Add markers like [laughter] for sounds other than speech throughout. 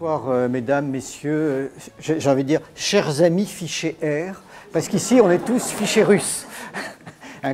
Bonsoir, euh, mesdames, messieurs, euh, j'ai envie de dire chers amis fichés R, parce qu'ici on est tous fichés russes.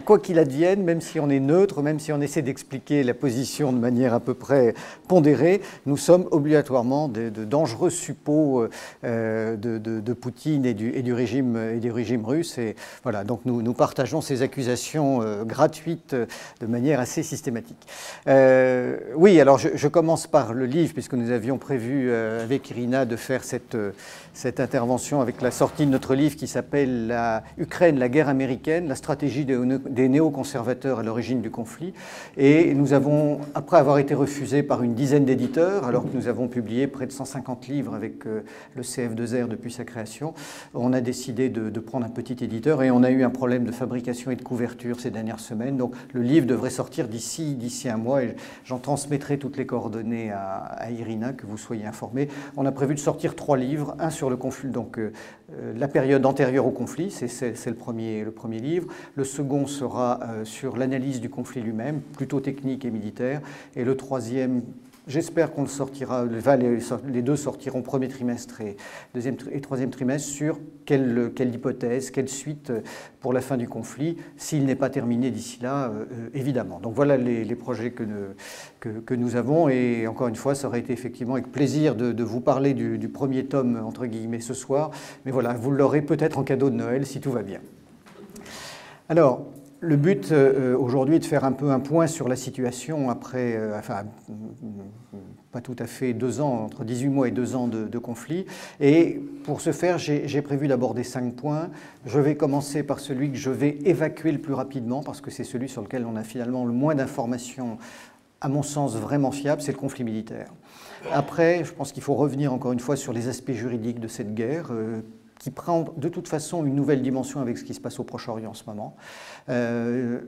Quoi qu'il advienne, même si on est neutre, même si on essaie d'expliquer la position de manière à peu près pondérée, nous sommes obligatoirement de, dangereux suppôts euh, de, de- Poutine et du, régime, et du régime russe. Et voilà, donc nous, partageons ces accusations euh, gratuites euh, de manière assez systématique. Euh, oui, alors je, commence par le livre, puisque nous avions prévu euh, avec Irina de faire cette, euh, cette intervention avec la sortie de notre livre qui s'appelle La Ukraine, la guerre américaine, la stratégie des, néoconservateurs à l'origine du conflit. Et nous avons, après avoir été refusés par une dizaine d'éditeurs, alors que nous avons publié près de 150 livres avec euh, le CF2R depuis sa création, on a décidé de, prendre un petit éditeur et on a eu un problème de fabrication et de couverture ces dernières semaines. Donc le livre devrait sortir d'ici d'ici un mois et j'en transmettrai toutes les coordonnées à, à Irina, que vous soyez informés. On a prévu de sortir trois livres, un sur donc euh, euh, la période antérieure au conflit, c'est le premier, le premier livre. Le second sera euh, sur l'analyse du conflit lui-même, plutôt technique et militaire. Et le troisième, j'espère qu'on le sortira, les, deux sortiront premier trimestre et deuxième et troisième trimestre sur quelle, quelle hypothèse, quelle suite euh, pour la fin du conflit, s'il n'est pas terminé d'ici là, euh, euh, évidemment. Donc voilà les, projets que, que, nous avons. Et encore une fois, ça aurait été effectivement avec plaisir de, de vous parler du, du premier tome, entre guillemets, ce soir. Mais voilà, vous l'aurez peut-être en cadeau de Noël si tout va bien. Alors, le but euh, aujourd'hui est de faire un peu un point sur la situation après, euh, enfin, pas tout à fait deux ans, entre 18 mois et deux ans de, conflit. Et pour ce faire, j'ai j'ai prévu d'aborder cinq points. Je vais commencer par celui que je vais évacuer le plus rapidement, parce que c'est celui sur lequel on a finalement le moins d'informations, à mon sens, vraiment fiables, c'est le conflit militaire. Après, je pense qu'il faut revenir encore une fois sur les aspects juridiques de cette guerre. euh, qui prend de toute façon une nouvelle dimension avec ce qui se passe au Proche-Orient en ce moment. Euh,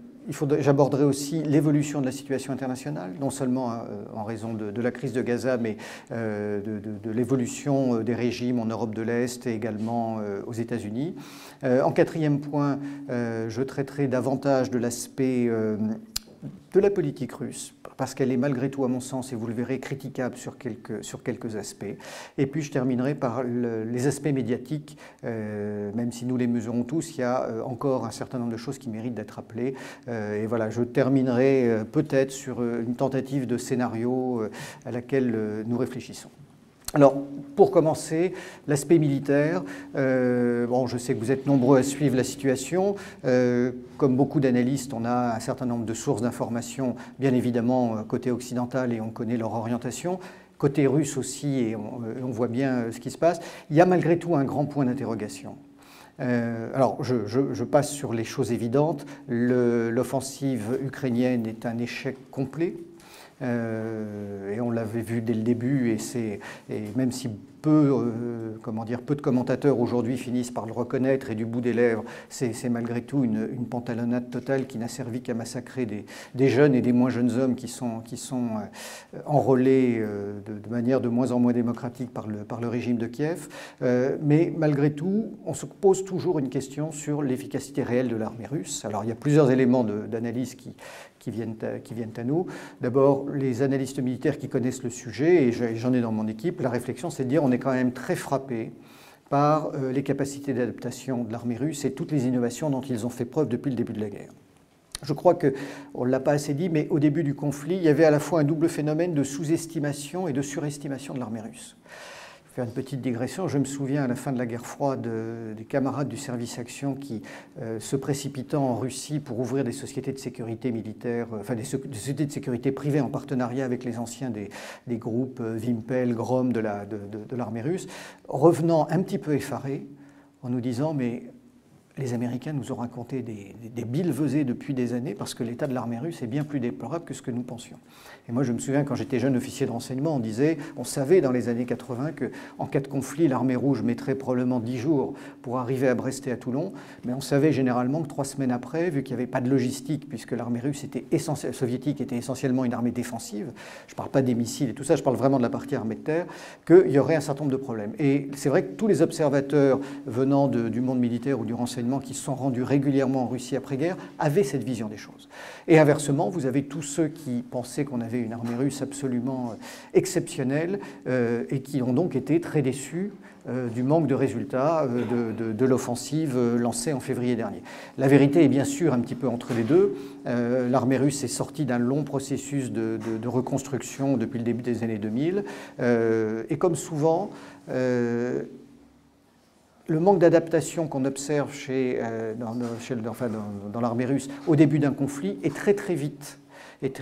J'aborderai aussi l'évolution de la situation internationale, non seulement euh, en raison de, la crise de Gaza, mais euh, de, l'évolution euh, des régimes en Europe de l'Est et également aux États-Unis. En quatrième point, je traiterai davantage de l'aspect de la politique russe, parce qu'elle est malgré tout, à mon sens, et vous le verrez, critiquable sur quelques, aspects. Et puis je terminerai par le- les aspects médiatiques, euh, même si nous les mesurons tous, il y a euh, encore un certain nombre de choses qui méritent d'être appelées. Euh, et voilà, je terminerai peut-être sur une tentative de scénario à laquelle nous réfléchissons. Alors, pour commencer, l'aspect militaire. Euh, bon, je sais que vous êtes nombreux à suivre la situation. Euh, comme beaucoup d'analystes, on a un certain nombre de sources d'informations, bien évidemment, euh, côté occidental, et on connaît leur orientation. Côté russe aussi, et on, voit bien ce qui se passe. Il y a malgré tout un grand point d'interrogation. Alors, je, passe sur les choses évidentes. L'offensive ukrainienne est un échec complet. Euh, et on l'avait vu dès le début, et, c'est- même si peu, euh, comment dire, peu de commentateurs aujourd'hui finissent par le reconnaître, et du bout des lèvres, c'est malgré tout une, pantalonnade totale qui n'a servi qu'à massacrer des, jeunes et des moins jeunes hommes qui sont, qui sont euh, enrôlés de, de manière de moins en moins démocratique par le, par le régime de Kiev. Mais malgré tout, on se pose toujours une question sur l'efficacité réelle de l'armée russe. Alors il y a plusieurs éléments d'analyse qui, qui viennent à, qui viennent à nous. D'abord, les analystes militaires qui connaissent le sujet, et je- j'en ai dans mon équipe, la réflexion c'est de dire on est quand même très frappé par euh, les capacités d'adaptation de l'armée russe et toutes les innovations dont ils ont fait preuve depuis le début de la guerre. Je crois que, on ne l'a pas assez dit, mais au début du conflit, il y avait à la fois un double phénomène de sous-estimation et de surestimation de l'armée russe. Faire une petite digression. Je me souviens à la fin de la guerre froide des camarades du service action qui, euh, se précipitant en Russie pour ouvrir des sociétés de sécurité militaire, euh, enfin des, so- des sociétés de sécurité privées en partenariat avec les anciens des, groupes euh, Vimpel, Grom de l'armée russe, revenant un petit peu effarés en nous disant mais les Américains nous ont raconté des, des, des billevesées depuis des années parce que l'état de l'armée russe est bien plus déplorable que ce que nous pensions. Et moi, je me souviens quand j'étais jeune officier de renseignement, on disait, on savait dans les années 80 que en cas de conflit, l'armée rouge mettrait probablement 10 jours pour arriver à Brest et à Toulon, mais on savait généralement que trois semaines après, vu qu'il n'y avait pas de logistique, puisque l'armée russe était essentielle, soviétique était essentiellement une armée défensive, je ne parle pas des missiles et tout ça, je parle vraiment de la partie armée de terre, qu'il y aurait un certain nombre de problèmes. Et c'est vrai que tous les observateurs venant du monde militaire ou du renseignement qui se sont rendus régulièrement en Russie après-guerre avaient cette vision des choses. Et inversement, vous avez tous ceux qui pensaient qu'on avait une armée russe absolument exceptionnelle et qui ont donc été très déçus euh, du manque de résultats euh, de, l'offensive euh, lancée en février dernier. La vérité est bien sûr un petit peu entre les deux. L'armée russe est sortie d'un long processus de, reconstruction depuis le début des années 2000. et comme souvent, le manque d'adaptation qu'on observe chez, dans l'armée russe au début d'un conflit est très très vite est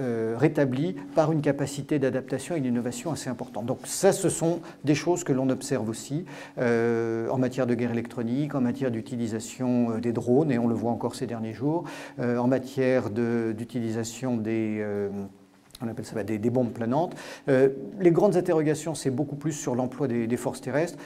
euh, rétabli par une capacité d'adaptation et d'innovation assez importante. Donc ça, ce sont des choses que l'on observe aussi euh, en matière de guerre électronique, en matière d'utilisation euh, des drones, et on le voit encore ces derniers jours, en matière d'utilisation ça des, bombes planantes. les grandes interrogations, c'est beaucoup plus sur l'emploi des, forces terrestres.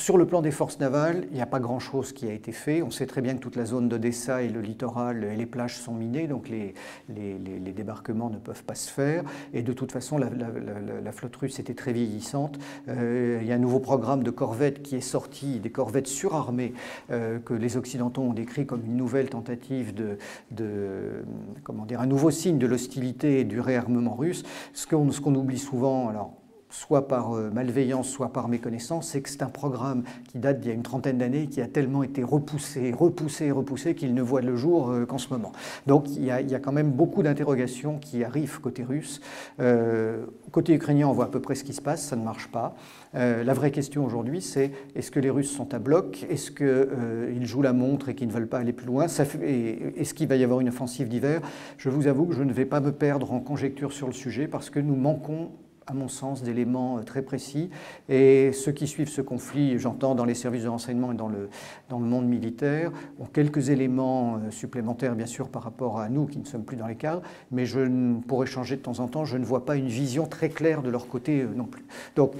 Sur le plan des forces navales, il n'y a pas grand-chose qui a été fait. On sait très bien que toute la zone d'Odessa et le littoral et les plages sont minées, donc les, les, débarquements ne peuvent pas se faire. Et de toute façon, la, flotte russe était très vieillissante. Euh, il y a un nouveau programme de corvettes qui est sorti, des corvettes surarmées euh, que les Occidentaux ont décrit comme une nouvelle tentative de, comment dire, un nouveau signe de l'hostilité et du réarmement russe. Ce qu'on ce qu'on oublie souvent, alors soit par euh, malveillance, soit par méconnaissance, c'est que c'est un programme qui date d'il y a une trentaine d'années, qui a tellement été repoussé, repoussé, repoussé, qu'il ne voit le jour euh, qu'en ce moment. Donc il y, a, quand même beaucoup d'interrogations qui arrivent côté russe. Euh, côté ukrainien, on voit à peu près ce qui se passe, ça ne marche pas. la vraie question aujourd'hui, c'est est-ce que les Russes sont à bloc? Est-ce qu'ils jouent la montre et qu'ils ne veulent pas aller plus loin? Est-ce qu'il va y avoir une offensive d'hiver? Je vous avoue que je ne vais pas me perdre en conjecture sur le sujet parce que nous manquons à mon sens, d'éléments euh, très précis. Et ceux qui suivent ce conflit, j'entends dans les services de renseignement et dans le, dans le monde militaire, ont quelques éléments euh, supplémentaires, bien sûr, par rapport à nous qui ne sommes plus dans les cadres, mais je, pour échanger de temps en temps, je ne vois pas une vision très claire de leur côté euh, non plus. Donc,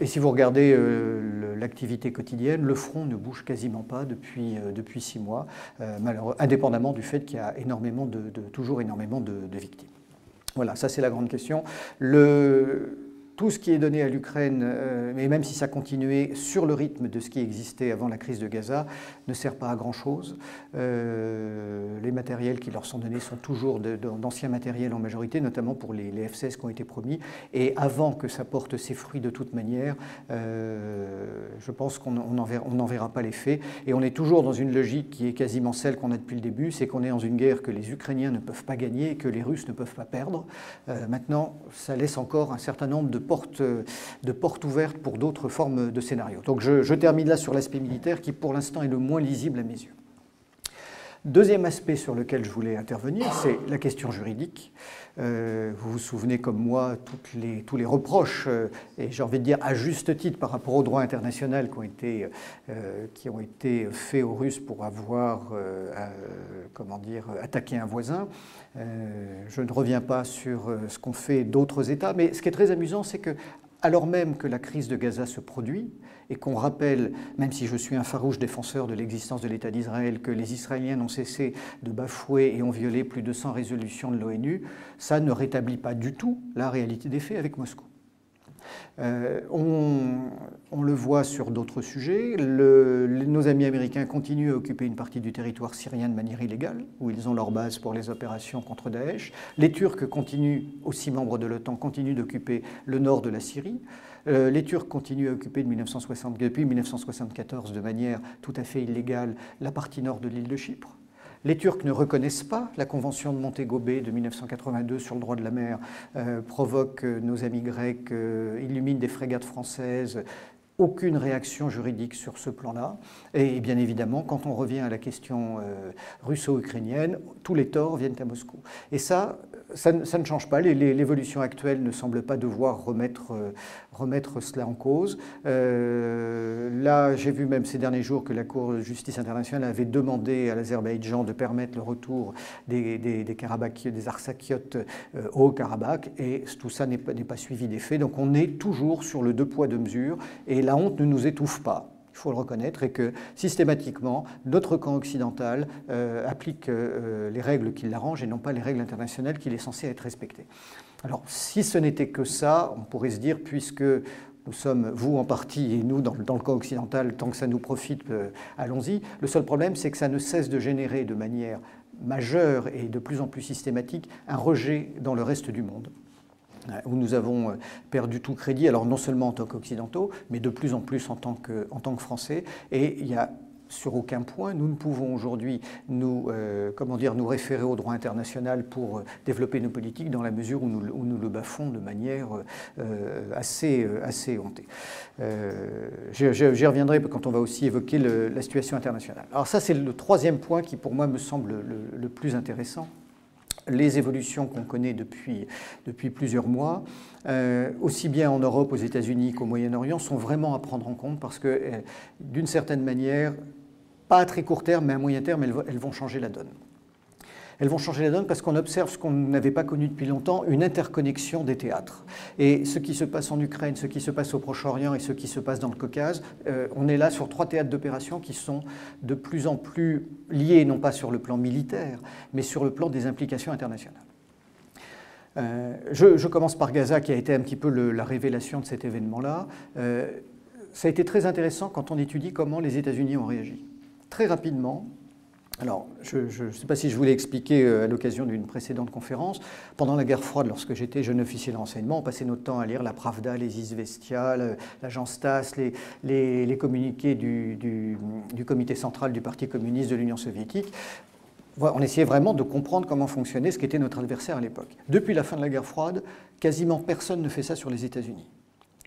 et si vous regardez l'activité quotidienne, le front ne bouge quasiment pas depuis, depuis six mois, indépendamment du fait qu'il y a énormément de, toujours énormément de victimes. Voilà, ça c'est la grande question. Tout ce qui est donné à l'Ukraine, euh, et même si ça continuait sur le rythme de ce qui existait avant la crise de Gaza, ne sert pas à grand-chose. Euh, les matériels qui leur sont donnés sont toujours d'anciens matériels en majorité, notamment pour les, F-16 qui ont été promis. Et avant que ça porte ses fruits de toute manière, euh, je pense qu'on n'en verra, pas l'effet. Et on est toujours dans une logique qui est quasiment celle qu'on a depuis le début, c'est qu'on est dans une guerre que les Ukrainiens ne peuvent pas gagner et que les Russes ne peuvent pas perdre. maintenant, ça laisse encore un certain nombre de portes, de portes ouvertes pour d'autres formes de scénarios. Donc je, termine là sur l'aspect militaire qui pour l'instant est le moins lisible à mes yeux. Deuxième aspect sur lequel je voulais intervenir, c'est la question juridique. Euh, vous vous souvenez comme moi toutes les, tous les reproches, euh, et j'ai envie de dire à juste titre par rapport au droit international qui ont été, euh, qui ont été faits aux Russes pour avoir comment dire, attaqué un voisin. Je ne reviens pas sur ce qu'ont fait d'autres États, mais ce qui est très amusant, c'est que alors même que la crise de Gaza se produit, et qu'on rappelle, même si je suis un farouche défenseur de l'existence de l'État d'Israël, que les Israéliens n'ont cessé de bafouer et ont violé plus de 100 résolutions de l'ONU, ça ne rétablit pas du tout la réalité des faits avec Moscou. Euh, on, le voit sur d'autres sujets. nos amis américains continuent à occuper une partie du territoire syrien de manière illégale, où ils ont leur base pour les opérations contre Daesh. Les Turcs continuent, aussi membres de l'OTAN, continuent d'occuper le nord de la Syrie. Euh, les Turcs continuent à occuper depuis 1974 de manière tout à fait illégale la partie nord de l'île de Chypre. Les Turcs ne reconnaissent pas la Convention de Montego Bay de 1982 sur le droit de la mer, euh, provoque euh, nos amis grecs, euh, illumine des frégates françaises, aucune réaction juridique sur ce plan-là. Et bien évidemment, quand on revient à la question russo-ukrainienne, tous les torts viennent à Moscou. Et ça, ça, ne change pas. L'évolution actuelle ne semble pas devoir remettre, euh, cela en cause. Euh, là, j'ai vu même ces derniers jours que la Cour de justice internationale avait demandé à l'Azerbaïdjan de permettre le retour des, des, des, des Arsakiotes euh, au Karabakh, et tout ça n'est pas, pas suivi des faits. Donc on est toujours sur le deux poids, deux mesures, et la honte ne nous étouffe pas il faut le reconnaître, et que systématiquement, notre camp occidental euh, applique euh, les règles qui l'arrangent et non pas les règles internationales qu'il est censé être respecté. Alors, si ce n'était que ça, on pourrait se dire, puisque nous sommes, vous en partie et nous dans, le camp occidental, tant que ça nous profite, allons-y. Le seul problème, c'est que ça ne cesse de générer de manière majeure et de plus en plus systématique un rejet dans le reste du monde où nous avons perdu tout crédit, alors non seulement en tant qu'occidentaux, mais de plus en plus en tant que, Français. Et il y a sur aucun point. Nous ne pouvons aujourd'hui nous, euh, comment dire, nous référer au droit international pour euh, développer nos politiques dans la mesure où nous, nous le bafons de manière euh, assez, assez hontée. J'y reviendrai quand on va aussi évoquer la situation internationale. Alors ça, c'est le troisième point qui, pour moi, me semble le, plus intéressant les évolutions qu'on connaît depuis, plusieurs mois, aussi bien en Europe, aux États-Unis qu'au Moyen-Orient, sont vraiment à prendre en compte parce que, d'une certaine manière, pas à très court terme, mais à moyen terme, elles, vont changer la donne. Elles vont changer la donne parce qu'on observe ce qu'on n'avait pas connu depuis longtemps, une interconnexion des théâtres. Et ce qui se passe en Ukraine, ce qui se passe au Proche-Orient et ce qui se passe dans le Caucase, euh, on est là sur trois théâtres d'opération qui sont de plus en plus liés, non pas sur le plan militaire, mais sur le plan des implications internationales. Euh, je, commence par Gaza, qui a été un petit peu la révélation de cet événement-là. Euh, ça a été très intéressant quand on étudie comment les États-Unis ont réagi très rapidement. Alors, je ne sais pas si je voulais expliquer euh, à l'occasion d'une précédente conférence. Pendant la guerre froide, lorsque j'étais jeune officier de renseignement, on passait notre temps à lire la Pravda, les Izvestia, l'agence TASS, les, communiqués du, du, du, comité central du Parti communiste de l'Union soviétique. On essayait vraiment de comprendre comment fonctionnait ce qu'était notre adversaire à l'époque. Depuis la fin de la guerre froide, quasiment personne ne fait ça sur les États-Unis.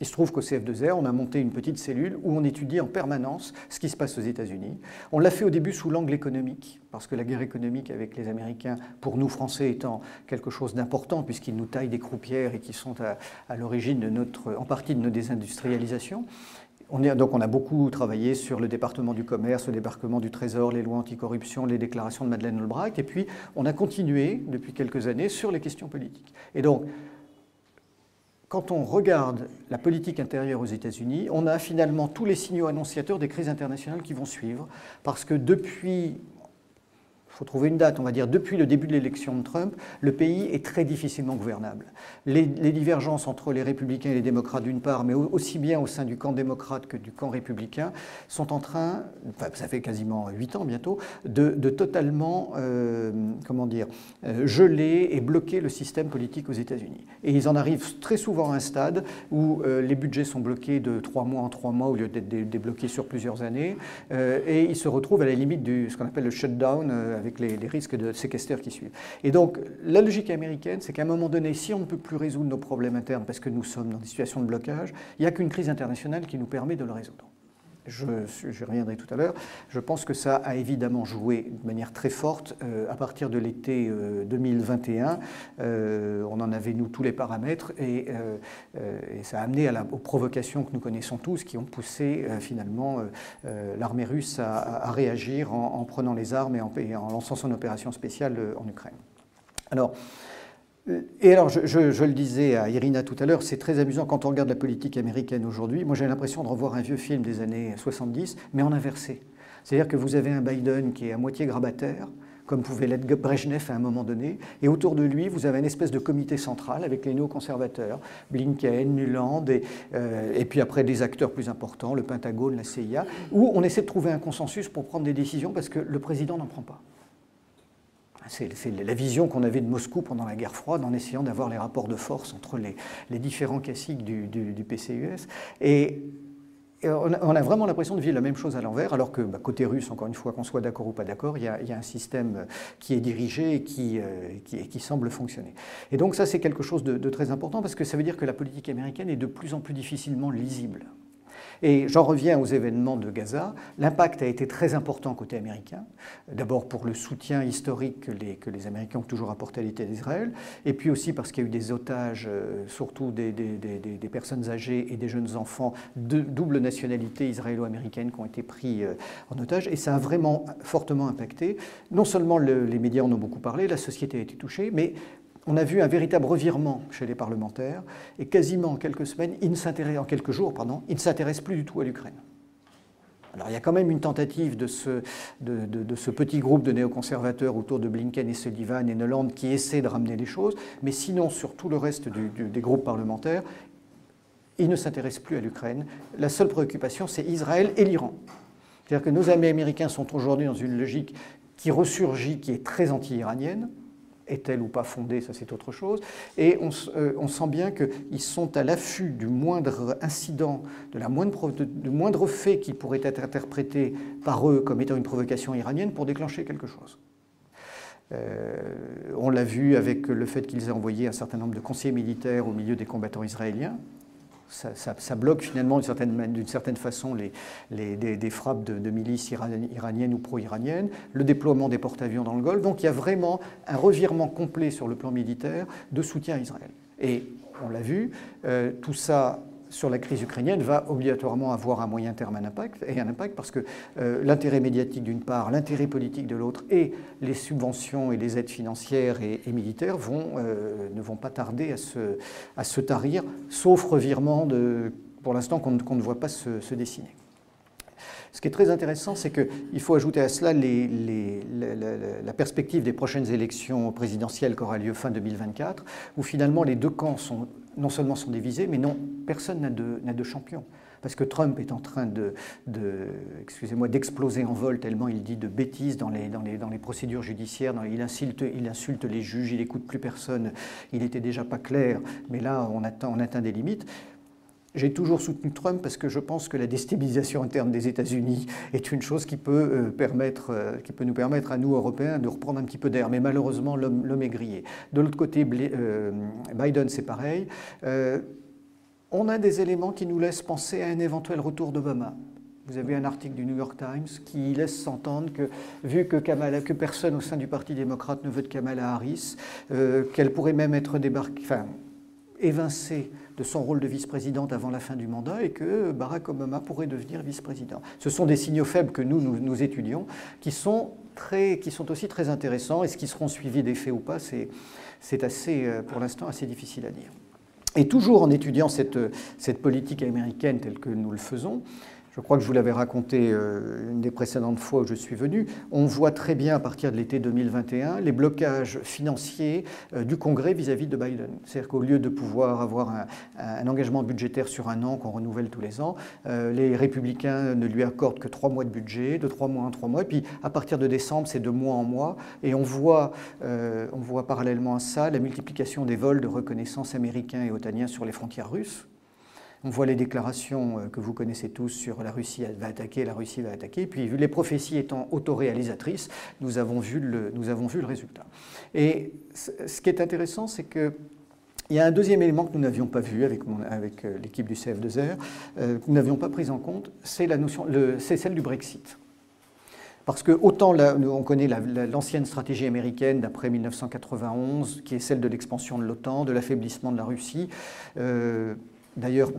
Il se trouve qu'au CF2R, on a monté une petite cellule où on étudie en permanence ce qui se passe aux États-Unis. On l'a fait au début sous l'angle économique, parce que la guerre économique avec les Américains, pour nous Français étant quelque chose d'important, puisqu'ils nous taillent des croupières et qui sont à, l'origine en partie de nos désindustrialisations. On donc on a beaucoup travaillé sur le département du commerce, le débarquement du trésor, les lois anticorruption, les déclarations de Madeleine Albright, et puis on a continué depuis quelques années sur les questions politiques. Et donc quand on regarde la politique intérieure aux États-Unis, on a finalement tous les signaux annonciateurs des crises internationales qui vont suivre, parce que depuis faut trouver une date, on va dire, depuis le début de l'élection de Trump, le pays est très difficilement gouvernable. Les, divergences entre les républicains et les démocrates d'une part, mais aussi bien au sein du camp démocrate que du camp républicain, sont en train, enfin, ça fait quasiment huit ans bientôt, de, totalement, euh, comment dire, euh, geler et bloquer le système politique aux États-Unis. Et ils en arrivent très souvent à un stade où euh, les budgets sont bloqués de trois mois en trois mois au lieu d'être débloqués sur plusieurs années, et ils se retrouvent à la limite de ce qu'on appelle le shutdown avec les, risques de séquesters qui suivent. Et donc, la logique américaine, c'est qu'à un moment donné, si on ne peut plus résoudre nos problèmes internes parce que nous sommes dans des situations de blocage, il n'y a qu'une crise internationale qui nous permet de le résoudre je, reviendrai tout à l'heure, je pense que ça a évidemment joué de manière très forte euh, à partir de l'été 2021. Euh, euh, on en avait, nous, tous les paramètres et, ça a amené aux provocations que nous connaissons tous qui ont poussé finalement l'armée russe à, réagir en, prenant les armes et en, et en lançant son opération spéciale en Ukraine. Alors, et alors, je, le disais à Irina tout à l'heure, c'est très amusant quand on regarde la politique américaine aujourd'hui. Moi, j'ai l'impression de revoir un vieux film des années 70, mais en inversé. C'est-à-dire que vous avez un Biden qui est à moitié grabataire, comme pouvait l'être Brezhnev à un moment donné, et autour de lui, vous avez une espèce de comité central avec les néoconservateurs, Blinken, Nuland, et, euh, et puis après des acteurs plus importants, le Pentagone, la CIA, où on essaie de trouver un consensus pour prendre des décisions parce que le président n'en prend pas. C'est la vision qu'on avait de Moscou pendant la guerre froide en essayant d'avoir les rapports de force entre les, différents classiques du, PCUS. Et, on, a, vraiment l'impression de vivre la même chose à l'envers, alors que bah, côté russe, encore une fois, qu'on soit d'accord ou pas d'accord, il, y, a un système qui est dirigé et qui, euh, qui, semble fonctionner. Et donc ça, c'est quelque chose de très important parce que ça veut dire que la politique américaine est de plus en plus difficilement lisible. Et j'en reviens aux événements de Gaza. L'impact a été très important côté américain, d'abord pour le soutien historique que les, Américains ont toujours apporté à l'État d'Israël, et puis aussi parce qu'il y a eu des otages, euh, surtout des, personnes âgées et des jeunes enfants de double nationalité israélo-américaine qui ont été pris euh, en otage, et ça a vraiment fortement impacté. Non seulement les médias en ont beaucoup parlé, la société a été touchée, mais on a vu un véritable revirement chez les parlementaires et quasiment en quelques semaines, en quelques jours, ils ne s'intéressent plus du tout à l'Ukraine. Alors il y a quand même une tentative de ce, de, ce petit groupe de néoconservateurs autour de Blinken et Sullivan et Noland qui essaie de ramener les choses, mais sinon sur tout le reste des groupes parlementaires, Ils ne s'intéressent plus à l'Ukraine. La seule préoccupation, c'est Israël et l'Iran. C'est-à-dire que nos amis américains sont aujourd'hui dans une logique qui ressurgit, qui est très anti-iranienne. Est-elle ou pas fondée, ça c'est autre chose. Et on, euh, sent bien qu'ils sont à l'affût du moindre incident, de la moindre, du moindre fait qui pourrait être interprété par eux comme étant une provocation iranienne pour déclencher quelque chose. Euh, on l'a vu avec le fait qu'ils aient envoyé un certain nombre de conseillers militaires au milieu des combattants israéliens. Ça, bloque finalement d'une certaine, façon les, des, frappes de, milices iraniennes ou pro-iraniennes, le déploiement des porte-avions dans le Golfe. Donc il y a vraiment un revirement complet sur le plan militaire de soutien à Israël. Et on l'a vu, euh, tout ça sur la crise ukrainienne va obligatoirement avoir un moyen terme un impact, et un impact parce que euh, l'intérêt médiatique d'une part, l'intérêt politique de l'autre, et les subventions et les aides financières et, militaires vont, euh, ne vont pas tarder à se, à se tarir, sauf revirement de, pour l'instant qu'on ne voit pas se, dessiner. Ce qui est très intéressant, c'est qu'il faut ajouter à cela la, la, perspective des prochaines élections présidentielles qui aura lieu fin 2024, où finalement les deux camps sont non seulement sont divisés, mais non, personne n'a de, champion. Parce que Trump est en train de, excusez-moi, d'exploser en vol tellement il dit de bêtises dans les, dans procédures judiciaires. il, insulte, il insulte les juges, il n'écoute plus personne. Il n'était déjà pas clair, mais là, on atteint des limites. J'ai toujours soutenu Trump parce que je pense que la déstabilisation interne des États-Unis est une chose qui peut, euh, euh, nous permettre à nous, Européens, de reprendre un petit peu d'air. Mais malheureusement, l'homme est grillé. De l'autre côté, euh, Biden, c'est pareil. on a des éléments qui nous laissent penser à un éventuel retour d'Obama. Vous avez un article du New York Times qui laisse s'entendre que, vu que, personne au sein du Parti démocrate ne veut de Kamala Harris, qu'elle pourrait même être évincée son rôle de vice-présidente avant la fin du mandat et que Barack Obama pourrait devenir vice-président. Ce sont des signaux faibles que nous, nous, étudions, qui sont, très, qui sont aussi très intéressants et ce qui seront suivis des faits ou pas, c'est assez, euh, pour l'instant assez difficile à dire. Et toujours en étudiant cette, cette politique américaine telle que nous le faisons, je crois que je vous l'avais raconté euh, une des précédentes fois où je suis venu, on voit très bien à partir de l'été 2021 les blocages financiers euh, du Congrès vis-à-vis de Biden. C'est-à-dire qu'au lieu de pouvoir avoir un, engagement budgétaire sur un an qu'on renouvelle tous les ans, euh, les républicains ne lui accordent que trois mois de budget, de trois mois en trois mois, et puis à partir de décembre, c'est de mois en mois, et on voit, on voit parallèlement à ça la multiplication des vols de reconnaissance américains et otaniens sur les frontières russes. On voit les déclarations euh, que vous connaissez tous sur la Russie va attaquer, la Russie va attaquer. Puis les prophéties étant autoréalisatrices, nous avons vu le, résultat. Et ce qui est intéressant, c'est que il y a un deuxième élément que nous n'avions pas vu avec, euh, l'équipe du CF2R, euh, que nous n'avions pas pris en compte, c'est celle du Brexit. Parce que autant on connaît l'ancienne stratégie américaine d'après 1991, qui est celle de l'expansion de l'OTAN, de l'affaiblissement de la Russie, d'ailleurs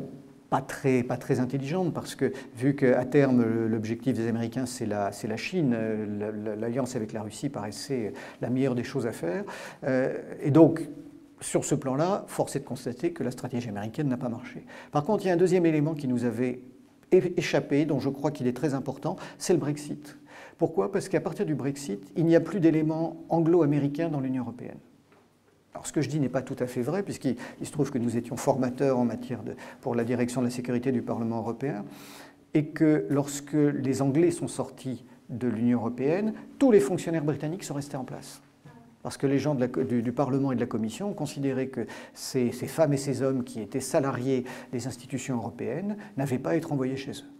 pas très, pas très intelligente, parce que vu qu'à terme, l'objectif des Américains, c'est la, la Chine, l'alliance avec la Russie paraissait la meilleure des choses à faire. Euh, et donc, sur ce plan-là, force est de constater que la stratégie américaine n'a pas marché. Par contre, il y a un deuxième élément qui nous avait échappé, dont je crois qu'il est très important, c'est le Brexit. Pourquoi? Parce qu'à partir du Brexit, il n'y a plus d'éléments anglo-américains dans l'Union européenne. Alors ce que je dis n'est pas tout à fait vrai, puisqu'il se trouve que nous étions formateurs en matière pour la direction de la sécurité du Parlement européen, et que lorsque les Anglais sont sortis de l'Union européenne, tous les fonctionnaires britanniques sont restés en place. Parce que les gens du, Parlement et de la Commission considéraient que ces, ces femmes et ces hommes qui étaient salariés des institutions européennes n'avaient pas à être envoyés chez eux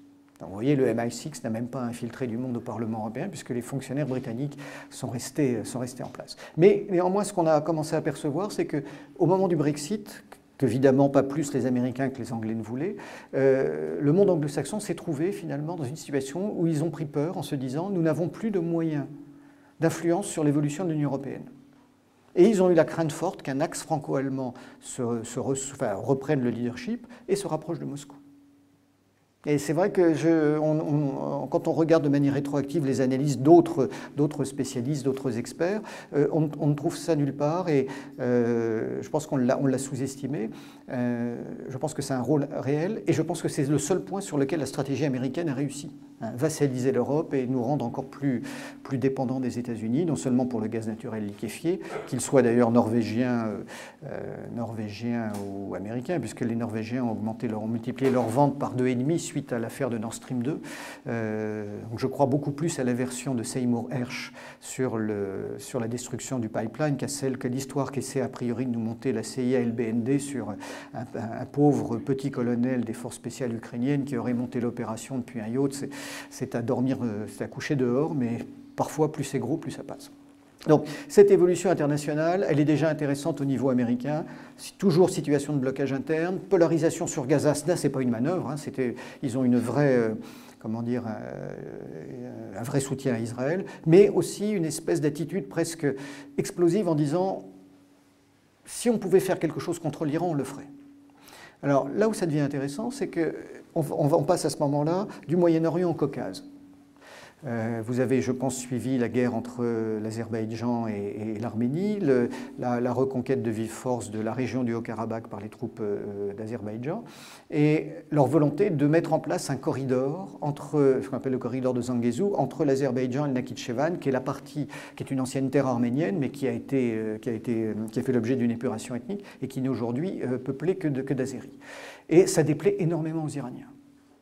vous voyez, le MI6 n'a même pas infiltré du monde au Parlement européen puisque les fonctionnaires britanniques sont restés, en place. Mais néanmoins, ce qu'on a commencé à apercevoir, c'est qu'au moment du Brexit, qu'évidemment pas plus les Américains que les Anglais ne voulaient, euh, le monde anglo-saxon s'est trouvé finalement dans une situation où ils ont pris peur en se disant nous n'avons plus de moyens d'influence sur l'évolution de l'Union européenne. Et ils ont eu la crainte forte qu'un axe franco-allemand reprenne le leadership et se rapproche de Moscou. Et c'est vrai que je, quand on regarde de manière rétroactive les analyses d'autres, spécialistes, d'autres experts, euh, on, ne trouve ça nulle part et euh, je pense qu'on l'a, sous-estimé. Euh, je pense que c'est un rôle réel et je pense que c'est le seul point sur lequel la stratégie américaine a réussi. Hein, vassaliser l'Europe et nous rendre encore plus, plus dépendants des États-Unis, non seulement pour le gaz naturel liquéfié, qu'il soit d'ailleurs norvégien, norvégien ou américain, puisque les Norvégiens ont, augmenté leur, ont multiplié leurs ventes par deux et demi suite à l'affaire de Nord Stream 2. Euh, donc je crois beaucoup plus à la version de Seymour Hersh sur la destruction du pipeline qu'à celle que l'histoire qu'essaie a priori de nous monter la CIA et le BND sur un, pauvre petit colonel des forces spéciales ukrainiennes qui aurait monté l'opération depuis un yacht. C'est à dormir, euh, c'est à coucher dehors, mais parfois plus c'est gros, plus ça passe. Donc cette évolution internationale, elle est déjà intéressante au niveau américain. Toujours situation de blocage interne, polarisation sur Gaza. Ce n'est pas une manœuvre. Hein, ils ont une vraie, euh, comment dire, euh, un vrai soutien à Israël, mais aussi une espèce d'attitude presque explosive en disant si on pouvait faire quelque chose contre l'Iran, on le ferait. Alors là où ça devient intéressant, c'est qu'on on passe à ce moment-là du Moyen-Orient au Caucase. Euh, vous avez, je pense, suivi la guerre entre l'Azerbaïdjan et, l'Arménie, la, reconquête de vive force de la région du Haut-Karabakh par les troupes euh, d'Azerbaïdjan, et leur volonté de mettre en place un corridor entre, ce qu'on appelle le corridor de Zangezou, entre l'Azerbaïdjan et le Nakhichevan, qui est la partie, qui est une ancienne terre arménienne, mais qui a été, euh, qui a été, qui a fait l'objet d'une épuration ethnique et qui n'est aujourd'hui peuplée que d'Azéris. Et ça déplaît énormément aux Iraniens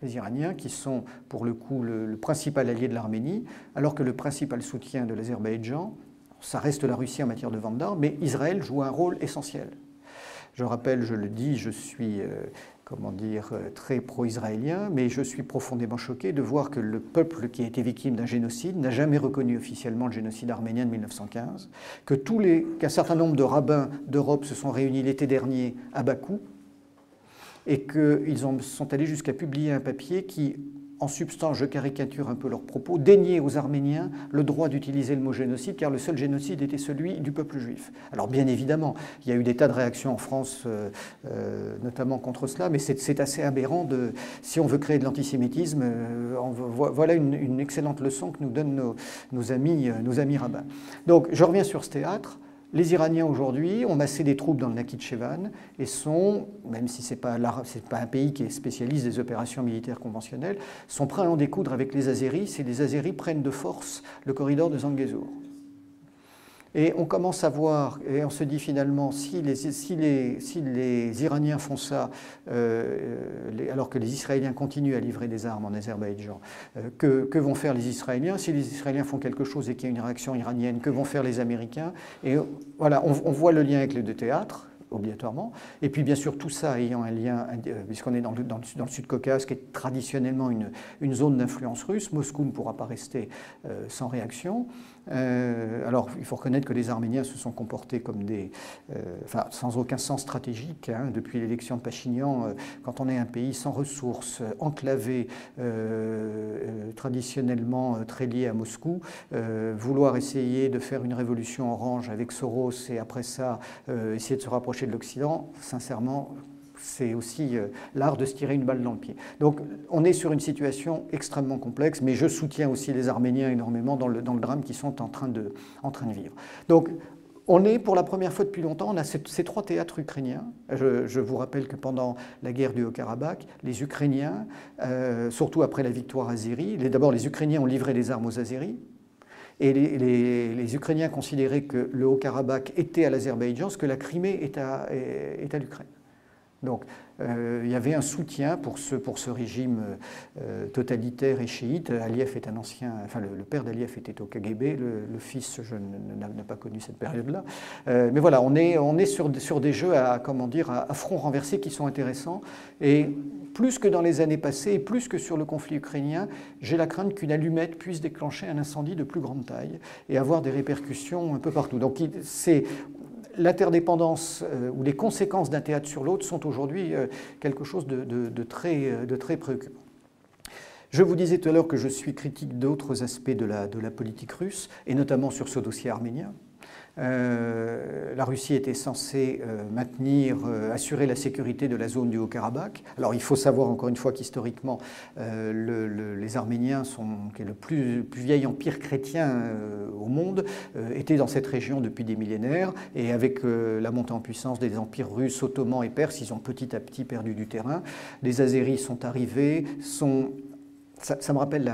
les Iraniens, qui sont pour le coup le, principal allié de l'Arménie, alors que le principal soutien de l'Azerbaïdjan, ça reste la Russie en matière de vente d'armes, mais Israël joue un rôle essentiel. Je rappelle, je le dis, je suis, euh, comment dire, euh, très pro-israélien, mais je suis profondément choqué de voir que le peuple qui a été victime d'un génocide n'a jamais reconnu officiellement le génocide arménien de 1915, que tous qu'un certain nombre de rabbins d'Europe se sont réunis l'été dernier à Bakou et qu'ils sont allés jusqu'à publier un papier qui, en substance, je caricature un peu leurs propos, déniait aux Arméniens le droit d'utiliser le mot génocide, car le seul génocide était celui du peuple juif. Alors bien évidemment, il y a eu des tas de réactions en France, euh, euh, notamment contre cela, mais c'est assez aberrant de, si on veut créer de l'antisémitisme, euh, voilà une, excellente leçon que nous donnent nos, amis, nos amis rabbins. Donc je reviens sur ce théâtre. Les Iraniens aujourd'hui ont massé des troupes dans le Nakhichevan et sont, même si ce n'est pas, un pays qui est spécialiste des opérations militaires conventionnelles, sont prêts à en découdre avec les Azéris si les Azéris prennent de force le corridor de Zangezur. Et on commence à voir, et on se dit finalement, si les, si les, si les Iraniens font ça, euh, alors que les Israéliens continuent à livrer des armes en Azerbaïdjan, euh, que, vont faire les Israéliens Si les Israéliens font quelque chose et qu'il y a une réaction iranienne, que vont faire les Américains Et voilà, on, voit le lien avec les deux théâtres obligatoirement. Et puis bien sûr, tout ça ayant un lien, euh, puisqu'on est dans le, dans, le, Sud-Caucase, qui est traditionnellement une, une zone d'influence russe, Moscou ne pourra pas rester sans réaction. Euh, alors, il faut reconnaître que les Arméniens se sont comportés comme des, euh, enfin, sans aucun sens stratégique. Hein, depuis l'élection de Pachinian, euh, quand on est un pays sans ressources, enclavé, traditionnellement très lié à Moscou, vouloir essayer de faire une révolution orange avec Soros et après ça essayer de se rapprocher de l'Occident, sincèrement, c'est aussi euh, l'art de se tirer une balle dans le pied. Donc on est sur une situation extrêmement complexe, mais je soutiens aussi les Arméniens énormément dans le, drame qu'ils sont en train, de, vivre. Donc on est pour la première fois depuis longtemps, on a ces, trois théâtres ukrainiens. Je, vous rappelle que pendant la guerre du Haut-Karabakh, les Ukrainiens, euh, surtout après la victoire azérie, d'abord les Ukrainiens ont livré des armes aux Azéris, et les, Ukrainiens considéraient que le Haut-Karabakh était à l'Azerbaïdjan, ce que la Crimée est à l'Ukraine. Donc euh, il y avait un soutien pour ce, pour ce régime euh, totalitaire et chiite. Aliyev est un ancien, enfin le, père d'Aliyev était au KGB, le, fils, je n'ai pas connu cette période-là. Euh, mais voilà, on est, on est sur, sur des jeux à, comment dire, à, front renversé qui sont intéressants. Et plus que dans les années passées, et plus que sur le conflit ukrainien, j'ai la crainte qu'une allumette puisse déclencher un incendie de plus grande taille et avoir des répercussions un peu partout. Donc c'est l'interdépendance euh, ou les conséquences d'un théâtre sur l'autre sont aujourd'hui euh, quelque chose de, très, euh, de, très, préoccupant. Je vous disais tout à l'heure que je suis critique d'autres aspects de la, politique russe, et notamment sur ce dossier arménien. Euh, la Russie était censée euh, maintenir, euh, assurer la sécurité de la zone du Haut-Karabakh. Alors il faut savoir encore une fois qu'historiquement, les Arméniens, sont, qui est le plus, plus vieil empire chrétien au monde, étaient dans cette région depuis des millénaires. Et avec la montée en puissance des empires russes, ottomans et perses, ils ont petit à petit perdu du terrain. Les Azéris sont arrivés, sont ça, me rappelle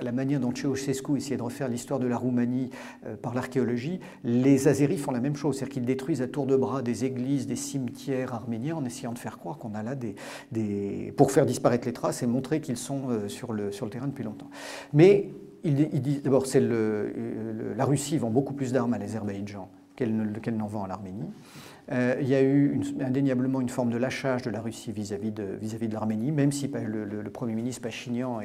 la, manière dont Ceausescu essayait de refaire l'histoire de la Roumanie euh, par l'archéologie. Les Azéris font la même chose, c'est-à-dire qu'ils détruisent à tour de bras des églises, des cimetières arméniens en essayant de faire croire qu'on a là des, pour faire disparaître les traces et montrer qu'ils sont euh, sur le, sur le terrain depuis longtemps. Mais ils, disent d'abord, c'est la Russie vend beaucoup plus d'armes à l'Azerbaïdjan qu'elle n'en vend à l'Arménie. Euh, il y a eu indéniablement une forme de lâchage de la Russie vis-à-vis de, vis de l'arménie, même si le, Premier ministre Pachinian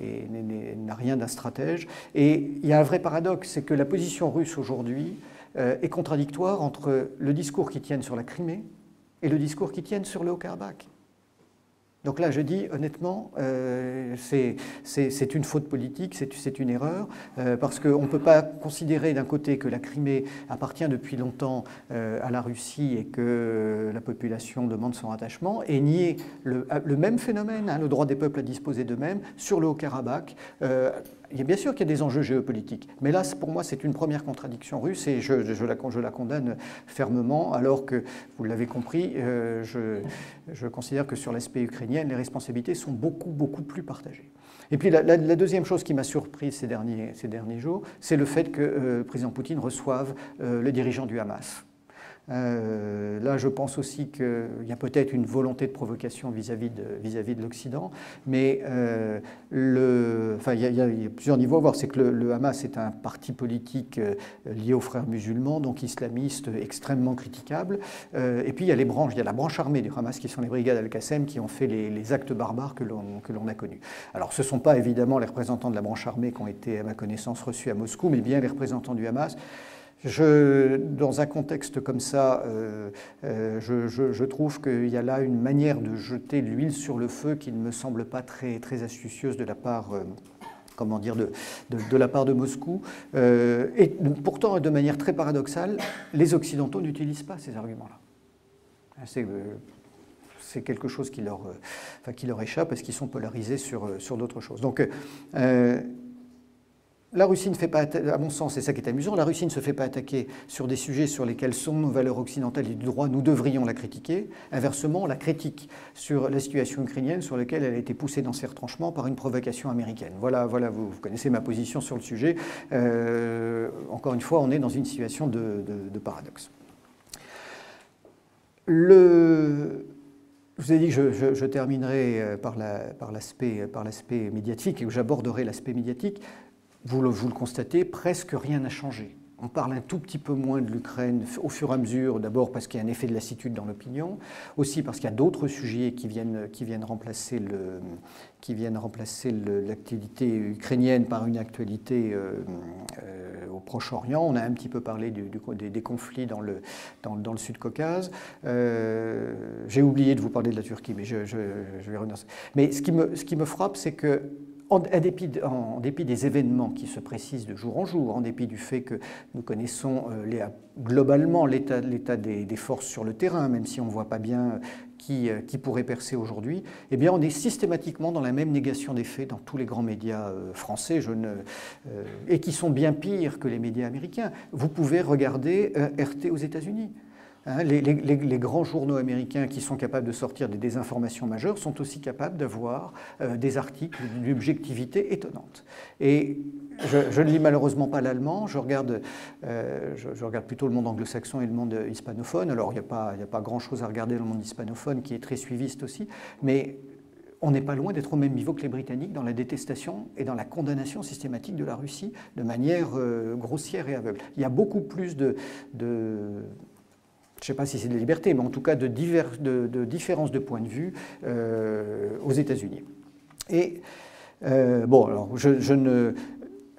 n'a rien d'un stratège. Et il y a un vrai paradoxe, c'est que la position russe aujourd'hui euh, est contradictoire entre le discours qui tiennent sur la Crimée et le discours qui tiennent sur le Haut-Karabakh. Donc là, je dis honnêtement, euh, c'est une faute politique, c'est une erreur, euh, parce qu'on ne peut pas considérer d'un côté que la Crimée appartient depuis longtemps euh, à la Russie et que la population demande son rattachement, et nier le, même phénomène, hein, le droit des peuples à disposer d'eux-mêmes, sur le Haut-Karabakh, il y a bien sûr qu'il y a des enjeux géopolitiques, mais là, pour moi, c'est une première contradiction russe et je, la, condamne fermement, alors que, vous l'avez compris, euh, je, considère que sur l'aspect ukrainien, les responsabilités sont beaucoup, beaucoup plus partagées. Et puis la, deuxième chose qui m'a surpris ces derniers, ces derniers jours, c'est le fait que euh, le président Poutine reçoive euh, le dirigeant du Hamas. Euh, là, je pense aussi qu'il y a peut-être une volonté de provocation vis-à-vis de, l'Occident, mais euh, il, y a, plusieurs niveaux à voir. C'est que le, Hamas est un parti politique euh, lié aux frères musulmans, donc islamiste, extrêmement critiquable. et puis il y a les branches, il y a la branche armée du Hamas qui sont les brigades Al-Qassem qui ont fait les, actes barbares que l'on a connus. Alors, ce ne sont pas évidemment les représentants de la branche armée qui ont été, à ma connaissance, reçus à Moscou, mais bien les représentants du Hamas. Dans un contexte comme ça, euh, euh, je, trouve qu'il y a là une manière de jeter l'huile sur le feu qui ne me semble pas très, astucieuse de la part. Euh, comment dire, de, la part de Moscou. et pourtant, de manière très paradoxale, les Occidentaux n'utilisent pas ces arguments-là. C'est quelque chose qui leur, échappe parce qu'ils sont polarisés sur d'autres choses. Donc, la Russie ne fait pas, à mon sens, c'est ça qui est amusant, la Russie ne se fait pas attaquer sur des sujets sur lesquels sont nos valeurs occidentales et du droit, nous devrions la critiquer. Inversement, la critique sur la situation ukrainienne sur laquelle elle a été poussée dans ses retranchements par une provocation américaine. Voilà, voilà vous, connaissez ma position sur le sujet. Euh, encore une fois, on est dans une situation de, paradoxe. Je vous ai dit que je, terminerai euh, par l'aspect médiatique et que j'aborderai l'aspect médiatique vous le, constatez, presque rien n'a changé. On parle un tout petit peu moins de l'Ukraine au fur et à mesure, d'abord parce qu'il y a un effet de lassitude dans l'opinion, aussi parce qu'il y a d'autres sujets qui viennent, qui viennent remplacer, le, qui viennent remplacer l'activité ukrainienne par une actualité euh, euh, au Proche-Orient. On a un petit peu parlé des, conflits dans le, dans, le Sud-Caucase. Euh, j'ai oublié de vous parler de la Turquie, mais je vais revenir. Mais ce qui me, ce qui me frappe, c'est que en, dépit, des événements qui se précisent de jour en jour, en dépit du fait que nous connaissons euh, globalement l'état des, forces sur le terrain, même si on ne voit pas bien euh, qui, euh, qui, pourrait percer aujourd'hui, eh on est systématiquement dans la même négation des faits dans tous les grands médias français et qui sont bien pires que les médias américains. Vous pouvez regarder RT aux États-Unis. Hein, les, grands journaux américains qui sont capables de sortir des désinformations majeures sont aussi capables d'avoir euh, des articles d'une objectivité étonnante. Et je, ne lis malheureusement pas l'allemand, je regarde, euh, je, regarde plutôt le monde anglo-saxon et le monde hispanophone. Alors il n'y a pas, grand-chose à regarder dans le monde hispanophone qui est très suiviste aussi, mais on n'est pas loin d'être au même niveau que les Britanniques dans la détestation et dans la condamnation systématique de la Russie de manière euh, grossière et aveugle. Il y a beaucoup plus de je ne sais pas si c'est de la liberté, mais en tout cas de, divers, de, différences de points de vue euh, aux États-Unis. Et euh, bon, alors je, ne,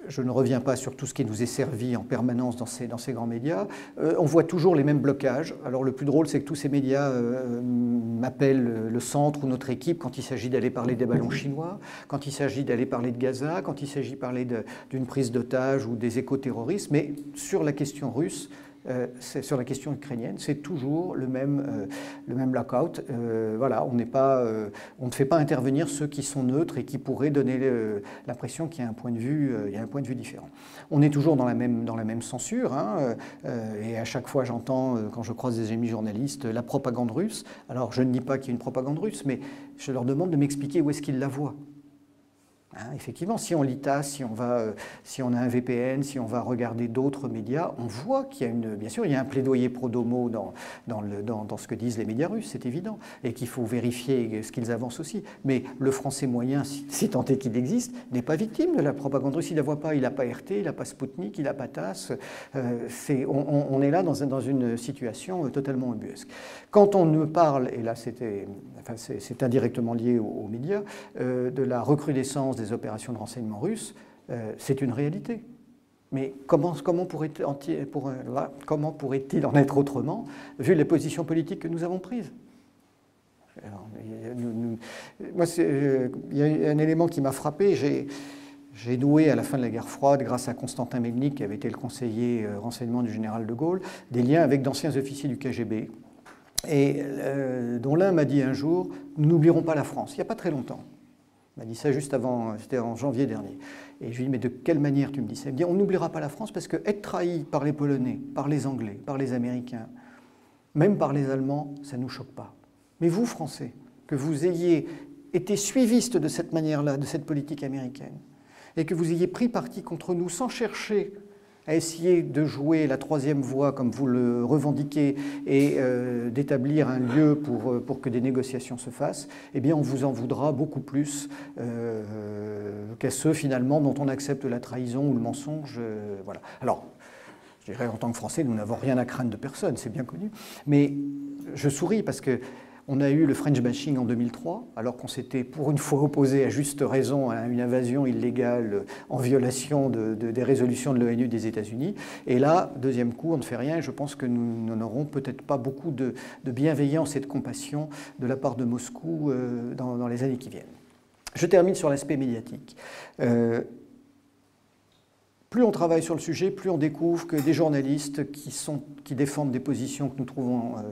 je, ne, reviens pas sur tout ce qui nous est servi en permanence dans ces, dans ces grands médias. Euh, on voit toujours les mêmes blocages. Alors le plus drôle, c'est que tous ces médias m'appellent le centre ou notre équipe quand il s'agit d'aller parler des ballons chinois, quand il s'agit d'aller parler de Gaza, quand il s'agit de parler d'une prise d'otage ou des éco-terroristes. Mais sur la question russe, euh, sur la question ukrainienne, c'est toujours le même, euh, le même blackout. Euh, voilà, on, pas, on ne fait pas intervenir ceux qui sont neutres et qui pourraient donner l'impression qu'il y a un point de vue, il y a un point de vue différent. On est toujours dans la même, dans la même censure, hein, et à chaque fois j'entends, quand je croise des amis journalistes, la propagande russe. Alors je ne dis pas qu'il y a une propagande russe, mais je leur demande de m'expliquer où est-ce qu'ils la voient. Hein, effectivement, si on l'ITA, si euh, si on a un VPN, si on va regarder d'autres médias, on voit qu'il y a une. Bien sûr, il y a un plaidoyer pro-domo dans, ce que disent les médias russes, c'est évident, et qu'il faut vérifier ce qu'ils avancent aussi. Mais le français moyen, si, tant est qu'il existe, n'est pas victime de la propagande russe. Il la voit pas, il n'a pas RT, il n'a pas Sputnik, il n'a pas TASS. Euh, on, on, est là dans, une situation euh, totalement ubuesque. Quand on parle, et là c'était, c'est indirectement lié aux, médias, de la recrudescence des opérations de renseignement russes, euh, c'est une réalité. Mais comment, comment pourrait-il en être autrement, vu les positions politiques que nous avons prises? Moi, euh, il y a un élément qui m'a frappé. J'ai noué à la fin de la guerre froide, grâce à Constantin Melnik, qui avait été le conseiller euh, renseignement du général de Gaulle, des liens avec d'anciens officiers du KGB, et dont l'un m'a dit un jour Nous n'oublierons pas la France, il n'y a pas très longtemps. M'a dit ça juste avant, c'était en janvier dernier. Et je lui ai dit, mais de quelle manière tu me dis ça? Il me dit, on n'oubliera pas la France parce que être trahi par les Polonais, par les Anglais, par les Américains, même par les Allemands, ça ne nous choque pas. Mais vous, Français, que vous ayez été suivistes de cette manière-là, de cette politique américaine, et que vous ayez pris parti contre nous sans chercher à essayer de jouer la troisième voie comme vous le revendiquez et euh, d'établir un lieu pour, euh, pour que des négociations se fassent, eh bien on vous en voudra beaucoup plus euh, qu'à ceux finalement dont on accepte la trahison ou le mensonge. voilà. Alors, je dirais en tant que Français, nous n'avons rien à craindre de personne, c'est bien connu, mais je souris parce que on a eu le French bashing en 2003, alors qu'on s'était pour une fois opposé à juste raison à une invasion illégale en violation des résolutions de l'ONU des États-Unis. Et là, deuxième coup, on ne fait rien et je pense que nous n'aurons peut-être pas beaucoup de, bienveillance et de compassion de la part de Moscou euh, dans, les années qui viennent. Je termine sur l'aspect médiatique. Euh, plus on travaille sur le sujet, plus on découvre que des journalistes qui, défendent des positions que nous trouvons euh,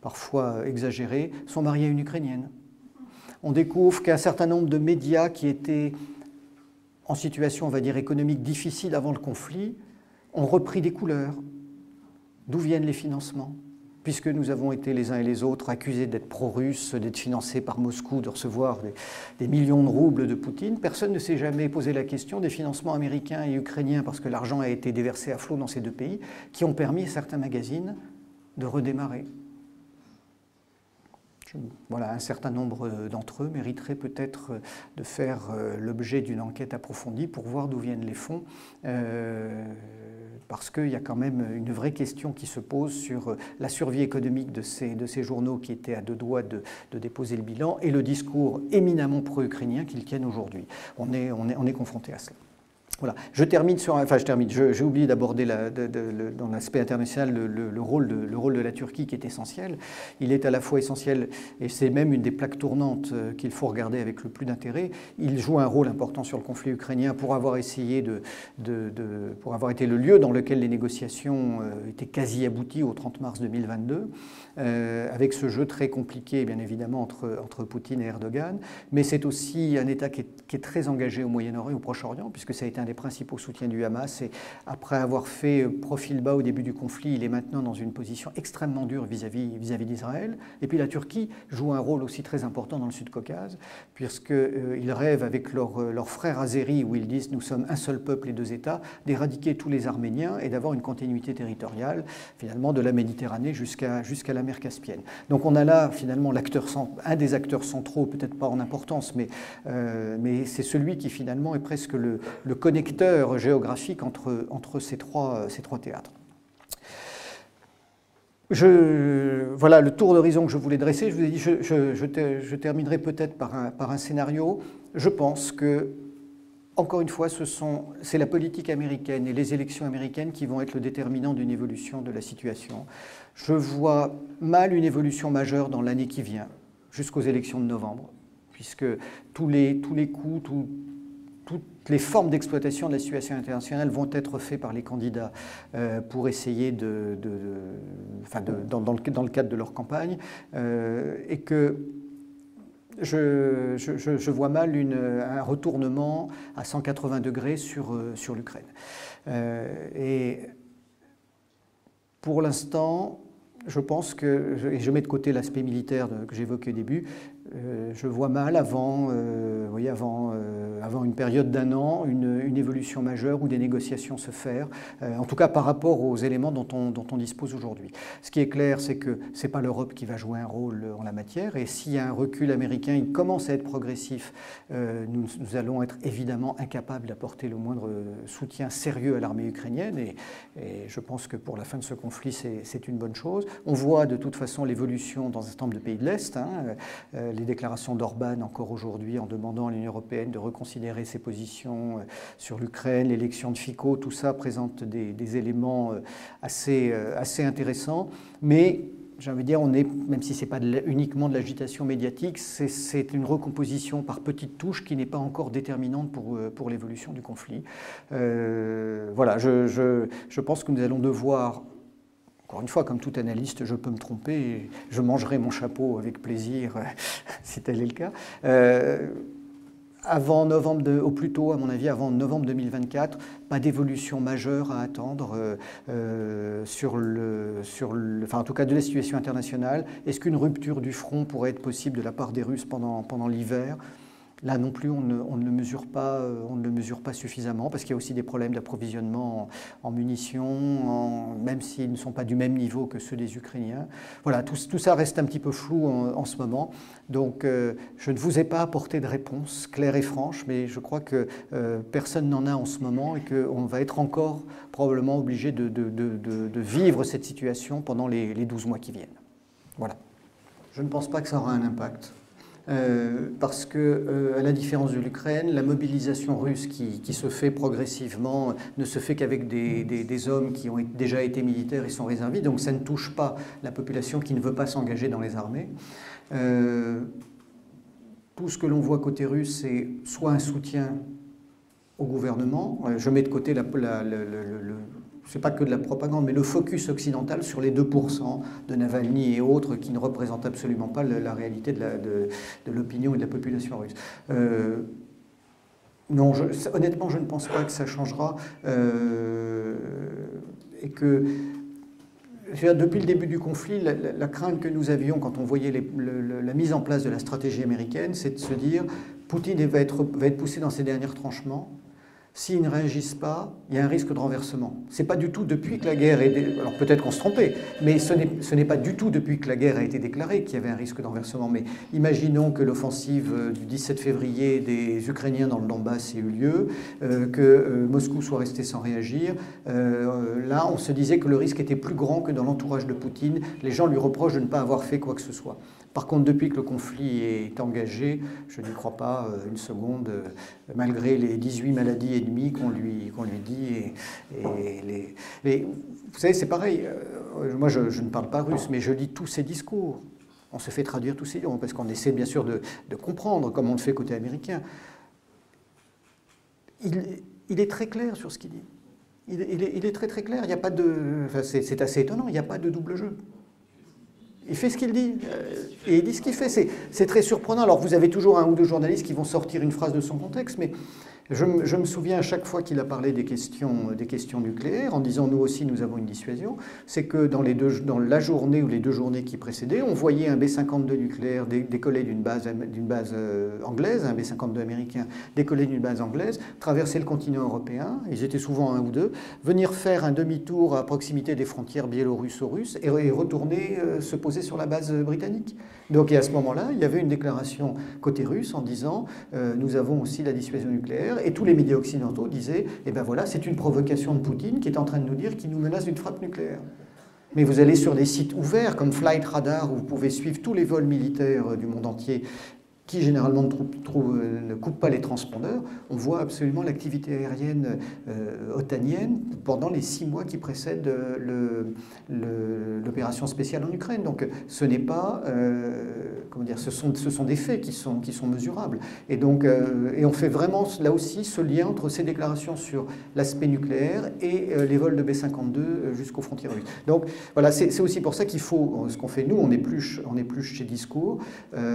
parfois exagérées sont mariés à une Ukrainienne. On découvre qu'un certain nombre de médias qui étaient en situation, on va dire, économique difficile avant le conflit, ont repris des couleurs. D'où viennent les financements? Puisque nous avons été les uns et les autres accusés d'être pro-russes, d'être financés par Moscou, de recevoir des, millions de roubles de Poutine, personne ne s'est jamais posé la question des financements américains et ukrainiens, parce que l'argent a été déversé à flot dans ces deux pays, qui ont permis à certains magazines de redémarrer. Voilà, un certain nombre d'entre eux mériteraient peut-être de faire euh, l'objet d'une enquête approfondie pour voir d'où viennent les fonds. Euh, parce qu'il y a quand même une vraie question qui se pose sur euh, la survie économique de ces, journaux qui étaient à deux doigts de, déposer le bilan et le discours éminemment pro-ukrainien qu'ils tiennent aujourd'hui. On, est, on est confronté à cela. Voilà. Je termine sur, enfin je termine. J'ai oublié d'aborder dans l'aspect international le, rôle de, le rôle de la Turquie qui est essentiel. Il est à la fois essentiel et c'est même une des plaques tournantes euh, qu'il faut regarder avec le plus d'intérêt. Il joue un rôle important sur le conflit ukrainien pour avoir essayé de, pour avoir été le lieu dans lequel les négociations euh, étaient quasi abouties au 30 mars 2022. Euh, avec ce jeu très compliqué, bien évidemment, entre, entre Poutine et Erdogan. Mais c'est aussi un État qui est, qui est très engagé au Moyen-Orient, au Proche-Orient, puisque ça a été un des principaux soutiens du Hamas. Et après avoir fait profil bas au début du conflit, il est maintenant dans une position extrêmement dure vis-à-vis vis-à-vis d'Israël. Et puis la Turquie joue un rôle aussi très important dans le Sud-Caucase, puisqu'ils euh, rêvent avec leurs leur frères azéris, où ils disent nous sommes un seul peuple et deux États, d'éradiquer tous les Arméniens et d'avoir une continuité territoriale, finalement, de la Méditerranée jusqu'à jusqu'à la mer Caspienne. Donc on a là finalement l'acteur, un des acteurs centraux, peut-être pas en importance, mais, euh, mais c'est celui qui finalement est presque le, connecteur géographique entre, entre ces, trois, ces trois théâtres. Je, voilà le tour d'horizon que je voulais dresser. Je vous ai dit, je, je, terminerai peut-être par un, par un scénario. Je pense que encore une fois, c'est la politique américaine et les élections américaines qui vont être le déterminant d'une évolution de la situation. Je vois mal une évolution majeure dans l'année qui vient, jusqu'aux élections de novembre, puisque tous les, tous les coups, les formes d'exploitation de la situation internationale vont être faites par les candidats euh, pour essayer de, dans, le, cadre de leur campagne, euh, et que je, vois mal un retournement à 180 degrés sur, euh, sur l'Ukraine. et pour l'instant, je pense que, et je mets de côté l'aspect militaire que j'évoquais au début, euh, je vois mal avant, euh, avant, euh, avant une période d'un an une, évolution majeure ou des négociations se faire, en tout cas par rapport aux éléments dont on, dispose aujourd'hui. Ce qui est clair, c'est que ce n'est pas l'Europe qui va jouer un rôle en la matière, et s'il y a un recul américain, il commence à être progressif, nous, allons être évidemment incapables d'apporter le moindre soutien sérieux à l'armée ukrainienne, et, et, je pense que pour la fin de ce conflit, c'est une bonne chose. On voit de toute façon l'évolution dans un certain nombre de pays de l'Est. Hein, les déclarations d'Orban encore aujourd'hui en demandant à l'Union européenne de reconsidérer ses positions euh, sur l'Ukraine, l'élection de Fico, tout ça présente des, éléments euh, assez, euh, assez intéressants. Mais j'ai envie de dire, on est, même si ce n'est pas uniquement de l'agitation médiatique, c'est une recomposition par petites touches qui n'est pas encore déterminante pour, pour l'évolution du conflit. voilà, je, je, je, pense que nous allons devoir encore une fois, comme tout analyste, je peux me tromper et je mangerai mon chapeau avec plaisir [laughs] si tel est le cas. Euh, avant novembre, au plus tôt, à mon avis, avant novembre 2024, pas d'évolution majeure à attendre euh, euh, sur le, le, enfin en tout cas de la situation internationale. Est-ce qu'une rupture du front pourrait être possible de la part des Russes pendant l'hiver? Là non plus, on ne, le, mesure pas, euh, on ne mesure pas suffisamment parce qu'il y a aussi des problèmes d'approvisionnement en, munitions, même s'ils ne sont pas du même niveau que ceux des Ukrainiens. Voilà, tout, ça reste un petit peu flou en, ce moment. Donc, euh, je ne vous ai pas apporté de réponse claire et franche, mais je crois que euh, personne n'en a en ce moment et qu'on va être encore probablement obligé de, vivre cette situation pendant les, les 12 mois qui viennent. Voilà. Je ne pense pas que ça aura un impact. Euh, parce que, euh, à la différence de l'Ukraine, la mobilisation russe qui, se fait progressivement ne se fait qu'avec des, hommes qui ont déjà été militaires et sont réservis, donc ça ne touche pas la population qui ne veut pas s'engager dans les armées. Euh, tout ce que l'on voit côté russe, c'est soit un soutien au gouvernement, je mets de côté la, le, c'est pas que de la propagande, mais le focus occidental sur les 2% de Navalny et autres qui ne représentent absolument pas la, réalité de l'opinion et de la population russe. Euh, non, honnêtement, je ne pense pas que ça changera. Euh, et que depuis le début du conflit, la, crainte que nous avions quand on voyait la mise en place de la stratégie américaine, c'est de se dire Poutine va être, va être poussé dans ses derniers tranchements s'ils ne réagissent pas, il y a un risque de renversement. Ce n'est pas du tout depuis que la guerre est... Alors peut-être qu'on se trompait, mais ce n'est pas du tout depuis que la guerre a été déclarée qu'il y avait un risque de renversement. Mais imaginons que l'offensive euh, du 17 février des Ukrainiens dans le Donbass ait eu lieu, euh, que euh, Moscou soit resté sans réagir. là, on se disait que le risque était plus grand que dans l'entourage de Poutine. Les gens lui reprochent de ne pas avoir fait quoi que ce soit. Par contre, depuis que le conflit est engagé, je n'y crois pas euh, une seconde, euh, malgré les 18 maladies ennemies qu'on lui, qu'on lui dit. Et, vous savez, c'est pareil. Euh, moi, je, ne parle pas russe, mais je lis tous ces discours. On se fait traduire tous ces discours, parce qu'on essaie bien sûr de, comprendre, comme on le fait côté américain. Il, est très clair sur ce qu'il dit. Il, est, très très clair. Il n'y a pas de. c'est assez étonnant. Il n'y a pas de double jeu. Il fait ce qu'il dit. Euh, et il dit ce qu'il fait. C'est très surprenant. Alors vous avez toujours un ou deux journalistes qui vont sortir une phrase de son contexte, mais je, me souviens à chaque fois qu'il a parlé des questions, des questions nucléaires, en disant nous aussi nous avons une dissuasion, c'est que dans, les deux, dans la journée ou les deux journées qui précédaient, on voyait un B-52 nucléaire décoller d'une base, base euh, anglaise, un B-52 américain décoller d'une base anglaise, traverser le continent européen, ils étaient souvent un ou deux, venir faire un demi-tour à proximité des frontières biélorusso-russes et, retourner euh, se poser sur la base britannique. Donc à ce moment-là, il y avait une déclaration côté russe en disant euh, nous avons aussi la dissuasion nucléaire et tous les médias occidentaux disaient eh ben voilà, c'est une provocation de Poutine qui est en train de nous dire qu'il nous menace d'une frappe nucléaire. Mais vous allez sur des sites ouverts comme Flight Radar où vous pouvez suivre tous les vols militaires du monde entier qui généralement ne, coupe pas les transpondeurs, on voit absolument l'activité aérienne euh, otanienne pendant les six mois qui précèdent l'opération spéciale en Ukraine. Donc ce n'est pas, euh, comment dire, ce sont, des faits qui sont, mesurables. Et donc, euh, et on fait vraiment là aussi ce lien entre ces déclarations sur l'aspect nucléaire et les vols de B-52 jusqu'aux frontières russes. Donc voilà, c'est aussi pour ça qu'il faut, ce qu'on fait nous, on épluche, on épluche chez Discours.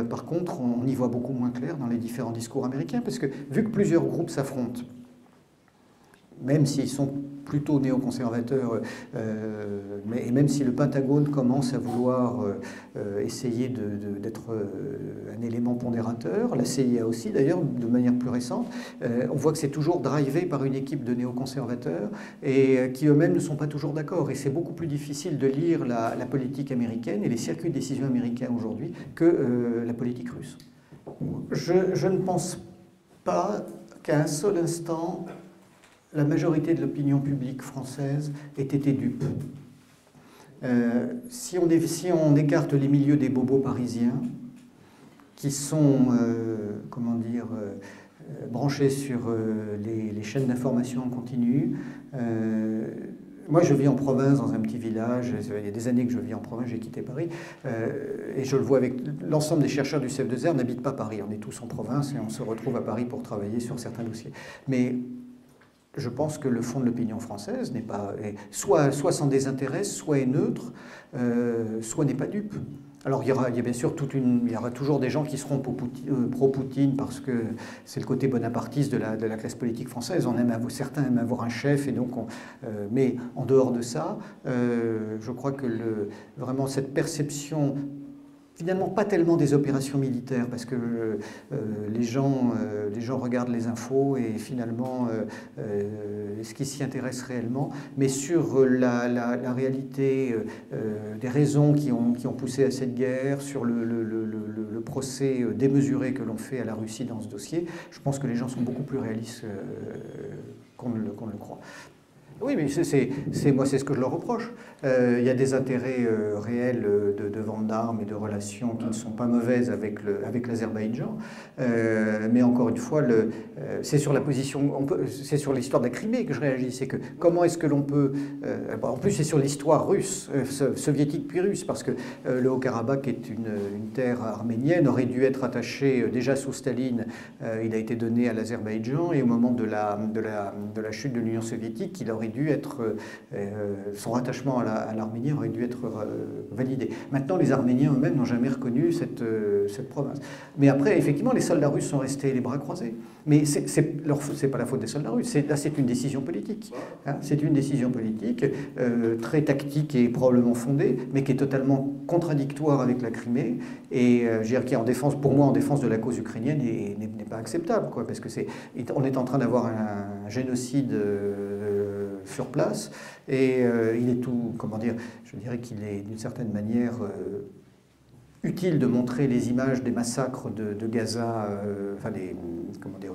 par contre, on y voit beaucoup moins clair dans les différents discours américains, parce que vu que plusieurs groupes s'affrontent, même s'ils sont plutôt néoconservateurs, euh, et même si le Pentagone commence à vouloir euh, euh, essayer d'être un élément pondérateur, la CIA aussi d'ailleurs, de manière plus récente, on voit que c'est toujours drivé par une équipe de néoconservateurs et qui eux-mêmes ne sont pas toujours d'accord. Et c'est beaucoup plus difficile de lire la, la, politique américaine et les circuits de décision américains aujourd'hui que la politique russe je, ne pense pas qu'à un seul instant, la majorité de l'opinion publique française ait été dupe. Euh, si, on, écarte les milieux des bobos parisiens, qui sont, euh, comment dire, euh, branchés sur les, les, chaînes d'information en continu, moi, je vis en province, dans un petit village. Il y a des années que je vis en province, j'ai quitté Paris. Euh, et je le vois avec l'ensemble des chercheurs du CF2R n'habitent pas Paris. On est tous en province et on se retrouve à Paris pour travailler sur certains dossiers. Mais je pense que le fond de l'opinion française n'est pas. soit, soit s'en désintéresse, soit est neutre, euh, soit n'est pas dupe. Alors il y, aura, bien sûr toute une, il y aura toujours des gens qui seront euh, pro-Poutine parce que c'est le côté bonapartiste de la, de la, classe politique française. On aime certains aiment avoir un chef et donc, euh, mais en dehors de ça, euh, je crois que vraiment cette perception finalement pas tellement des opérations militaires, parce que euh, les, gens, euh, les gens regardent les infos et finalement, euh, ce qui s'y intéresse réellement, mais sur la, la, réalité des raisons qui ont, qui ont poussé à cette guerre, sur le, procès démesuré que l'on fait à la Russie dans ce dossier, je pense que les gens sont beaucoup plus réalistes qu'on ne, le croit. Oui, mais moi, c'est ce que je leur reproche. Euh, il y a des intérêts euh, réels euh, de, vente d'armes et de relations qui ne sont pas mauvaises avec l'Azerbaïdjan. Avec mais encore une fois, c'est sur la position, c'est sur l'histoire de la Crimée que je réagis. C'est que comment est-ce que l'on peut. en plus, c'est sur l'histoire russe, soviétique puis russe, parce que le Haut-Karabakh est une, une, terre arménienne, aurait dû être attaché déjà sous Staline. il a été donné à l'Azerbaïdjan et au moment de la, de la, de la chute de l'Union soviétique, il aurait dû être, son rattachement à l'Arménie aurait dû être euh, validé. Maintenant, les Arméniens eux-mêmes n'ont jamais reconnu cette, cette province. Mais après, effectivement, les soldats russes sont restés les bras croisés. Mais ce n'est pas la faute des soldats russes, là c'est une décision politique. Hein. c'est une décision politique très tactique et probablement fondée, mais qui est totalement contradictoire avec la Crimée, et je dire, qui est en défense, pour moi, en défense de la cause ukrainienne, n'est pas acceptable, parce que on est en train d'avoir un, génocide sur place. Et euh, il est tout, comment dire, je dirais qu'il est d'une certaine manière euh, utile de montrer les images des massacres de, Gaza, euh, enfin des, comment dire,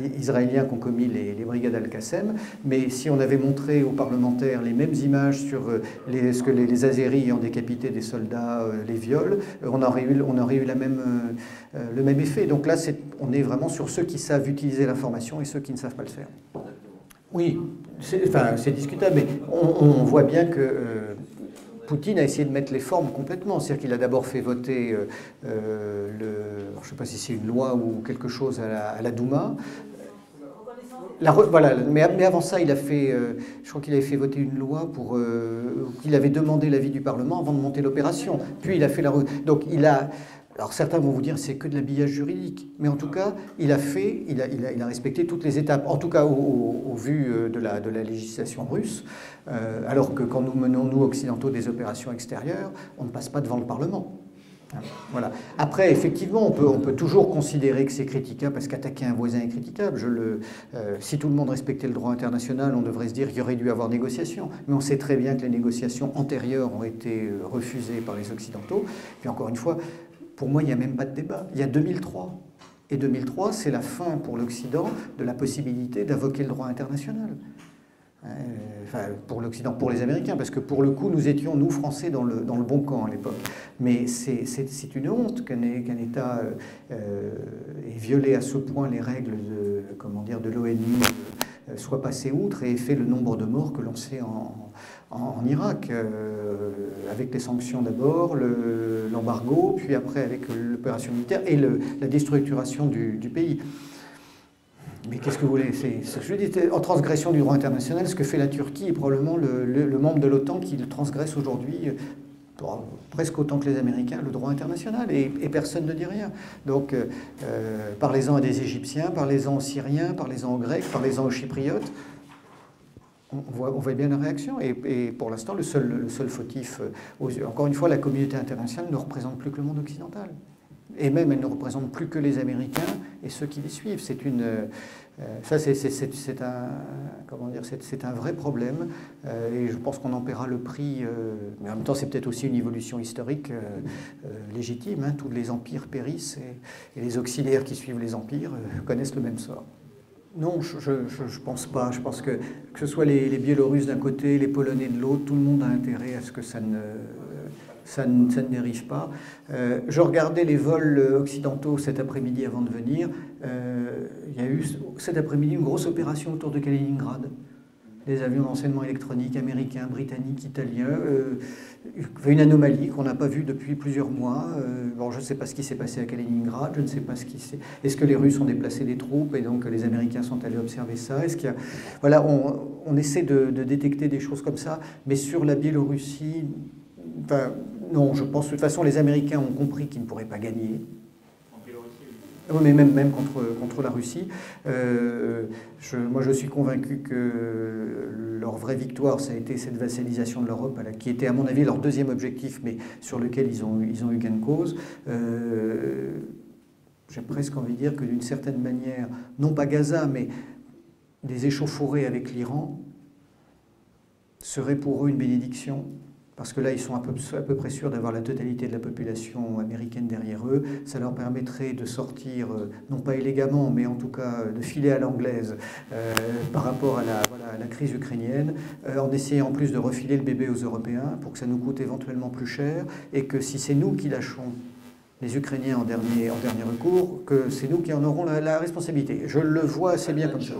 des Israéliens qui ont commis les, brigades Al-Qassem, mais si on avait montré aux parlementaires les mêmes images sur ce que les, les Azéris ont décapité des soldats, les viols, on aurait eu, on aurait eu la même, le même effet. Donc là, on est vraiment sur ceux qui savent utiliser l'information et ceux qui ne savent pas le faire. Oui, c'est discutable, mais on, voit bien que euh, Poutine a essayé de mettre les formes complètement. C'est-à-dire qu'il a d'abord fait voter, euh, euh, le, je ne sais pas si c'est une loi ou quelque chose à la, Douma. La, voilà, mais, avant ça, il a fait, je crois qu'il avait fait voter une loi pour qu'il avait demandé l'avis du Parlement avant de monter l'opération. Puis il a fait la donc il a alors certains vont vous dire c'est que de l'habillage juridique, mais en tout cas, il a fait, il a, respecté toutes les étapes, en tout cas au, vu euh, de la, législation russe, euh, alors que quand nous menons, nous, occidentaux, des opérations extérieures, on ne passe pas devant le Parlement. Hein, voilà. Après, effectivement, on peut, toujours considérer que c'est critiquable parce qu'attaquer un voisin est critiquable. Euh, si tout le monde respectait le droit international, on devrait se dire qu'il y aurait dû avoir négociation. Mais on sait très bien que les négociations antérieures ont été refusées par les Occidentaux. Puis encore une fois, pour moi, il n'y a même pas de débat. Il y a 2003. Et 2003, c'est la fin pour l'Occident de la possibilité d'invoquer le droit international. Hein, enfin, pour l'Occident, pour les Américains, parce que pour le coup, nous étions, nous, Français, dans le, dans le bon camp à l'époque. Mais c'est une honte qu'un État euh, ait violé à ce point les règles de, de l'ONU, euh, soit passé outre et ait fait le nombre de morts que l'on sait en, en, Irak, euh, avec les sanctions d'abord, l'embargo, puis après avec l'opération militaire et la déstructuration du, pays. Mais qu'est-ce que vous voulez C'est en transgression du droit international, ce que fait la Turquie est probablement le, membre de l'OTAN qui le transgresse aujourd'hui euh, presque autant que les Américains, le droit international, et, personne ne dit rien. Donc, euh, euh, parlez-en à des Égyptiens, parlez-en aux Syriens, parlez-en aux Grecs, parlez-en aux Chypriotes. On voit, bien la réaction. Et, pour l'instant, le seul, le seul fautif, encore une fois, la communauté internationale ne représente plus que le monde occidental et même elle ne représente plus que les Américains et ceux qui les suivent. C'est une, euh, ça c'est un, comment dire, c'est un vrai problème euh, et je pense qu'on en paiera le prix. Euh, mais en même temps, c'est peut-être aussi une évolution historique légitime. Hein. Tous les empires périssent et, les auxiliaires qui suivent les empires connaissent le même sort. Non, je ne pense pas. Je pense que que ce soit les, Biélorusses d'un côté, les Polonais de l'autre, tout le monde a intérêt à ce que ça ne ça ne, dérive pas. Euh, je regardais les vols occidentaux cet après-midi avant de venir. Euh, il y a eu cet après-midi une grosse opération autour de Kaliningrad. Des avions d'enseignement électronique américains, britanniques, italiens. Euh, une anomalie qu'on n'a pas vue depuis plusieurs mois. bon, je ne sais pas ce qui s'est passé à Kaliningrad, je ne sais pas ce qui s'est. Est-ce que les Russes ont déplacé des troupes et donc les Américains sont allés observer ça? Est-ce qu'il y a... Voilà, on, essaie de, détecter des choses comme ça, mais sur la Biélorussie, non, je pense de toute façon les Américains ont compris qu'ils ne pourraient pas gagner. Oui, mais même, même contre, contre la Russie. Euh, moi, je suis convaincu que leur vraie victoire, ça a été cette vassalisation de l'Europe, qui était, à mon avis, leur deuxième objectif, mais sur lequel ils ont, ils ont eu gain de cause. Euh, j'ai presque envie de dire que d'une certaine manière, non pas Gaza, mais des échauffourées avec l'Iran, seraient pour eux une bénédiction parce que là, ils sont à peu, à peu près sûrs d'avoir la totalité de la population américaine derrière eux. Ça leur permettrait de sortir, euh, non pas élégamment, mais en tout cas de filer à l'anglaise euh, par rapport à la, la crise ukrainienne, euh, en essayant en plus de refiler le bébé aux Européens pour que ça nous coûte éventuellement plus cher, et que si c'est nous qui lâchons les Ukrainiens en dernier, en dernier recours, que c'est nous qui en aurons la, la responsabilité. Je le vois assez bien comme ça.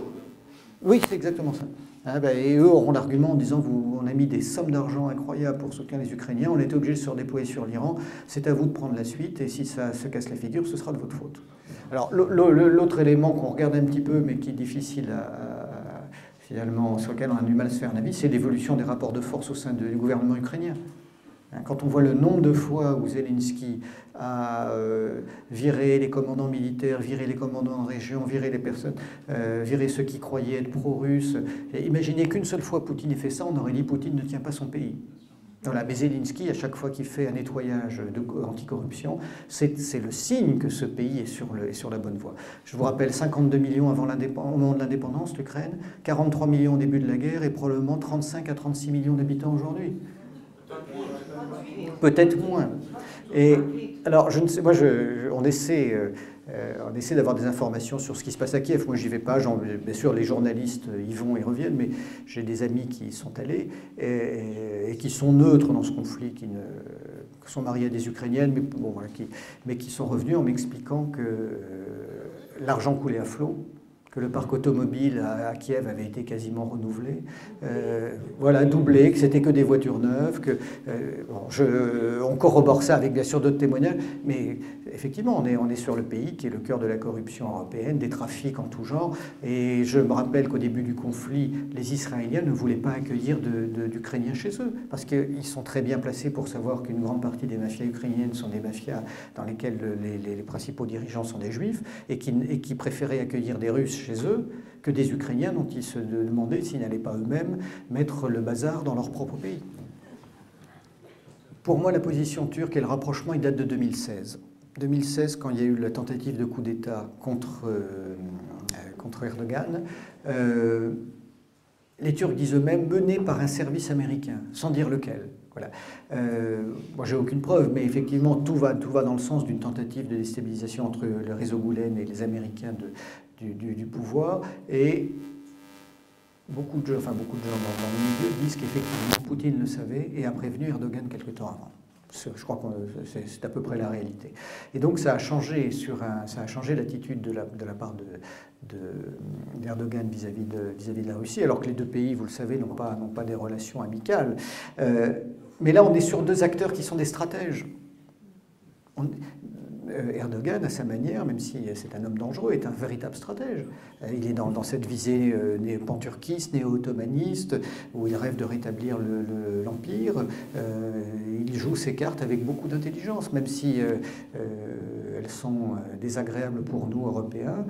Oui, c'est exactement ça. Ah ben, et eux auront l'argument en disant vous, on a mis des sommes d'argent incroyables pour soutenir les Ukrainiens, on était obligé de se redéployer sur l'Iran, c'est à vous de prendre la suite, et si ça se casse la figure, ce sera de votre faute. Alors l'autre élément qu'on regarde un petit peu, mais qui est difficile à, finalement, sur lequel on a du mal à se faire un avis, c'est l'évolution des rapports de force au sein du gouvernement ukrainien. Hein, quand on voit le nombre de fois où Zelensky a euh, viré les commandants militaires, viré les commandants en région, viré les personnes, euh, viré ceux qui croyaient être pro-russes, imaginez qu'une seule fois Poutine ait fait ça, on aurait dit Poutine ne tient pas son pays. Voilà, mais Zelensky, à chaque fois qu'il fait un nettoyage anticorruption, c'est le signe que ce pays est sur, la bonne voie. Je vous rappelle, 52 millions avant au moment de l'indépendance, l'Ukraine, 43 millions au début de la guerre et probablement 35 à 36 millions d'habitants aujourd'hui peut-être moins. Et alors, je ne sais, moi, on essaie, euh, euh, essaie d'avoir des informations sur ce qui se passe à Kiev. Moi, j'y vais pas. Bien sûr, les journalistes y vont et reviennent, mais j'ai des amis qui y sont allés et, qui sont neutres dans ce conflit, qui, ne, sont mariés à des Ukrainiennes, mais, bon, qui, mais qui sont revenus en m'expliquant que euh, l'argent coulait à flot que le parc automobile à, Kiev avait été quasiment renouvelé, euh, voilà, doublé, que c'était que des voitures neuves, que euh, bon, on corrobore ça avec bien sûr d'autres témoignages, mais effectivement, on est, on est sur le pays qui est le cœur de la corruption européenne, des trafics en tout genre, et je me rappelle qu'au début du conflit, les Israéliens ne voulaient pas accueillir d'Ukrainiens chez eux, parce qu'ils sont très bien placés pour savoir qu'une grande partie des mafias ukrainiennes sont des mafias dans lesquelles les, les, principaux dirigeants sont des juifs, et qui, et qui préféraient accueillir des Russes chez eux que des Ukrainiens dont ils se demandaient s'ils n'allaient pas eux-mêmes mettre le bazar dans leur propre pays. Pour moi, la position turque et le rapprochement, il date de 2016. 2016, quand il y a eu la tentative de coup d'État contre, euh, contre Erdogan, euh, les Turcs disent eux-mêmes menés par un service américain, sans dire lequel. Voilà. Euh, moi, j'ai aucune preuve, mais effectivement, tout va, tout va dans le sens d'une tentative de déstabilisation entre le réseau Goulen et les Américains de, du, pouvoir. Et beaucoup de gens, enfin beaucoup de gens dans le milieu disent qu'effectivement Poutine le savait et a prévenu Erdogan quelque temps avant. Je crois que c'est à peu près la réalité. Et donc ça a changé, changé l'attitude de la, de la part d'Erdogan de, vis-à-vis de, vis -vis de la Russie, alors que les deux pays, vous le savez, n'ont pas, pas des relations amicales. Euh, mais là, on est sur deux acteurs qui sont des stratèges. Erdogan, à sa manière, même si c'est un homme dangereux, est un véritable stratège. Euh, il est dans, cette visée euh, pan-turquiste, néo-ottomaniste, où il rêve de rétablir l'Empire. il joue ses cartes avec beaucoup d'intelligence, même si elles sont désagréables pour nous, Européens.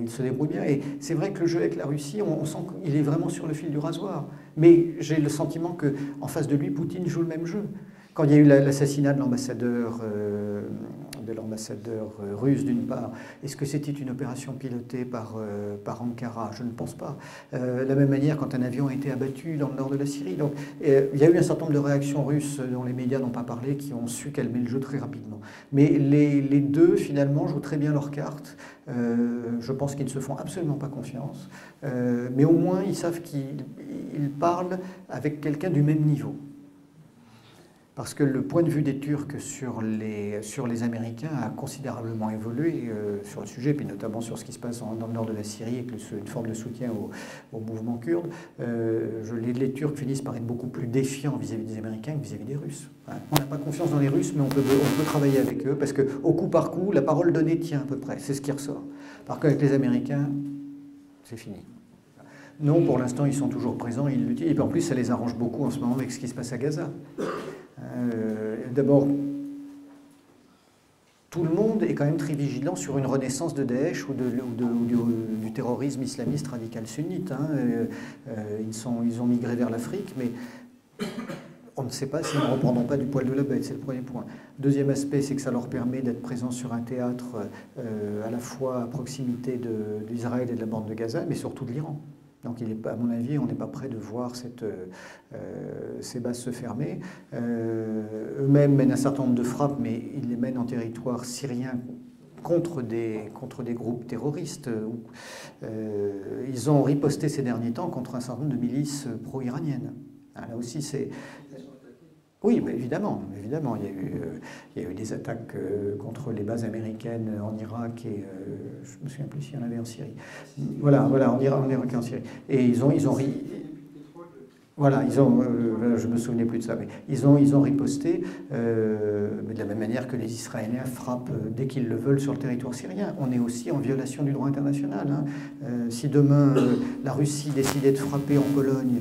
il se débrouille bien. Et c'est vrai que le jeu avec la Russie, on, sent qu'il est vraiment sur le fil du rasoir. Mais j'ai le sentiment qu'en face de lui, Poutine joue le même jeu. Quand il y a eu l'assassinat de l'ambassadeur de l'ambassadeur euh, russe d'une part. Est-ce que c'était une opération pilotée par, euh, par Ankara? Je ne pense pas. Euh, de la même manière, quand un avion a été abattu dans le nord de la Syrie. Donc, il y a eu un certain nombre de réactions russes dont les médias n'ont pas parlé, qui ont su calmer le jeu très rapidement. Mais les, les deux, finalement, jouent très bien leurs cartes. je pense qu'ils ne se font absolument pas confiance. mais au moins, ils savent qu'ils parlent avec quelqu'un du même niveau parce que le point de vue des Turcs sur les, sur les Américains a considérablement évolué euh, sur le sujet, puis notamment sur ce qui se passe dans le nord de la Syrie, avec une forme de soutien au, mouvement kurde. Euh, je, les, Turcs finissent par être beaucoup plus défiants vis-à-vis des Américains que vis-à-vis des Russes. On n'a pas confiance dans les Russes, mais on peut, on peut travailler avec eux, parce qu'au coup par coup, la parole donnée tient à peu près, c'est ce qui ressort. Par contre, avec les Américains, c'est fini. Non, pour l'instant, ils sont toujours présents, ils l'utilisent. Et puis en plus, ça les arrange beaucoup en ce moment avec ce qui se passe à Gaza. Euh, d'abord, tout le monde est quand même très vigilant sur une renaissance de Daesh ou, du, terrorisme islamiste radical sunnite. Hein. Euh, euh, ils, ils ont migré vers l'Afrique, mais on ne sait pas s'ils ne reprendront pas du poil de la bête, c'est le premier point. Deuxième aspect, c'est que ça leur permet d'être présents sur un théâtre à la fois à proximité d'Israël et de la bande de Gaza, mais surtout de l'Iran. Donc, à mon avis, on n'est pas prêt de voir cette, euh, ces bases se fermer. Euh, eux-mêmes mènent un certain nombre de frappes, mais ils les mènent en territoire syrien contre des, contre des groupes terroristes. Euh, ils ont riposté ces derniers temps contre un certain nombre de milices pro-iraniennes. Là aussi, c'est oui, évidemment, évidemment. Il y, a eu, euh, il y a eu des attaques euh, contre les bases américaines en Irak et euh, je me souviens plus s'il y en avait en Syrie. Voilà, voilà, en Irak, en Irak et en Syrie. Et ils ont, ils ont ri. Voilà, ils ont, je me souvenais plus de ça, mais ils ont, ils ont riposté, mais de la même manière que les Israéliens frappent dès qu'ils le veulent sur le territoire syrien. On est aussi en violation du droit international. Hein. si demain la Russie décidait de frapper en Pologne,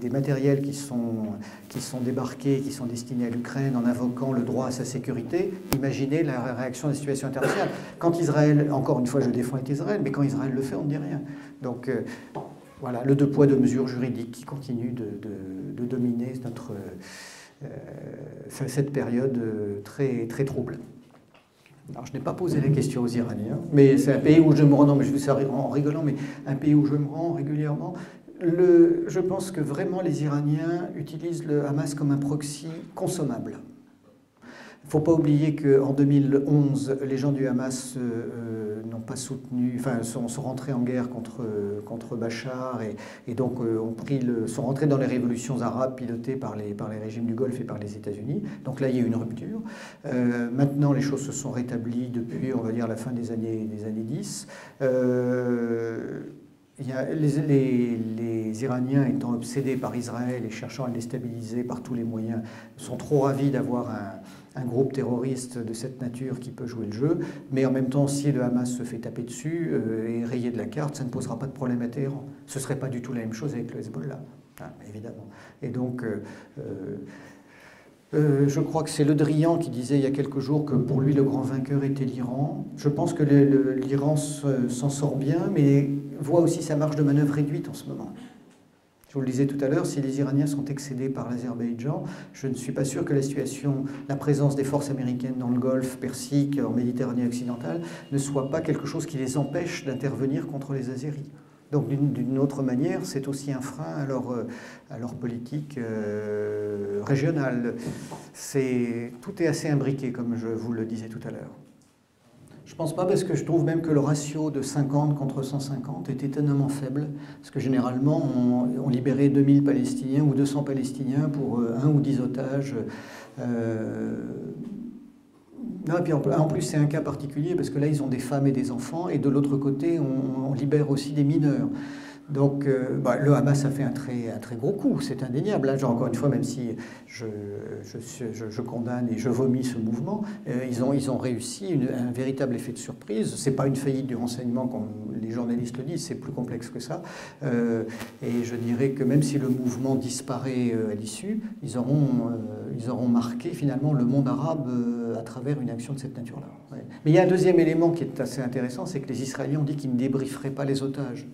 des, matériels qui sont, qui sont débarqués, qui sont destinés à l'Ukraine en invoquant le droit à sa sécurité, imaginez la réaction des situations internationales. Quand Israël, encore une fois je défends Israël, mais quand Israël le fait, on ne dit rien. Donc euh, voilà, le deux poids, deux mesures juridiques qui continuent de, de, dominer notre, euh, cette période euh, très, très trouble. Alors, je n'ai pas posé les questions aux Iraniens, mais c'est un pays où je me rends, mais je en rigolant, mais un pays où je me rends régulièrement je pense que vraiment les Iraniens utilisent le Hamas comme un proxy consommable. Il ne faut pas oublier qu'en 2011, les gens du Hamas euh, n'ont pas soutenu, enfin, sont, rentrés en guerre contre, contre Bachar et, donc euh, ont pris le, sont rentrés dans les révolutions arabes pilotées par les, par les régimes du Golfe et par les États-Unis. Donc là, il y a eu une rupture. Euh, maintenant, les choses se sont rétablies depuis, on va dire, la fin des années, des années 10 les, Iraniens étant obsédés par Israël et cherchant à le déstabiliser par tous les moyens, sont trop ravis d'avoir un, groupe terroriste de cette nature qui peut jouer le jeu. Mais en même temps, si le Hamas se fait taper dessus euh, et rayer de la carte, ça ne posera pas de problème à Téhéran. Ce ne serait pas du tout la même chose avec le Hezbollah, hein, évidemment. Et donc, euh, euh, je crois que c'est Le Drian qui disait il y a quelques jours que pour lui le grand vainqueur était l'Iran. Je pense que l'Iran s'en sort bien, mais voit aussi sa marge de manœuvre réduite en ce moment. Je vous le disais tout à l'heure, si les Iraniens sont excédés par l'Azerbaïdjan, je ne suis pas sûr que la situation, la présence des forces américaines dans le Golfe Persique, en Méditerranée occidentale, ne soit pas quelque chose qui les empêche d'intervenir contre les Azéris. Donc d'une autre manière, c'est aussi un frein à leur, euh, politique euh, régionale. Tout est assez imbriqué, comme je vous le disais tout à l'heure. Je pense pas parce que je trouve même que le ratio de 50 contre 150 est étonnamment faible. Parce que généralement, on, libérait 2000 Palestiniens ou 200 Palestiniens pour euh, un ou dix otages. Euh, en plus, c'est un cas particulier parce que là, ils ont des femmes et des enfants, et de l'autre côté, on, libère aussi des mineurs. Donc euh, bah, le Hamas a fait un très, gros coup, c'est indéniable. Là, encore une fois, même si je, condamne et je vomis ce mouvement, euh, ils, ont, réussi un véritable effet de surprise. Ce n'est pas une faillite du renseignement comme les journalistes le disent, c'est plus complexe que ça. Euh, et je dirais que même si le mouvement disparaît à l'issue, ils auront marqué finalement le monde arabe à travers une action de cette nature-là. Mais il y a un deuxième élément qui est assez intéressant, c'est que les Israéliens ont dit qu'ils ne débrieferaient pas les otages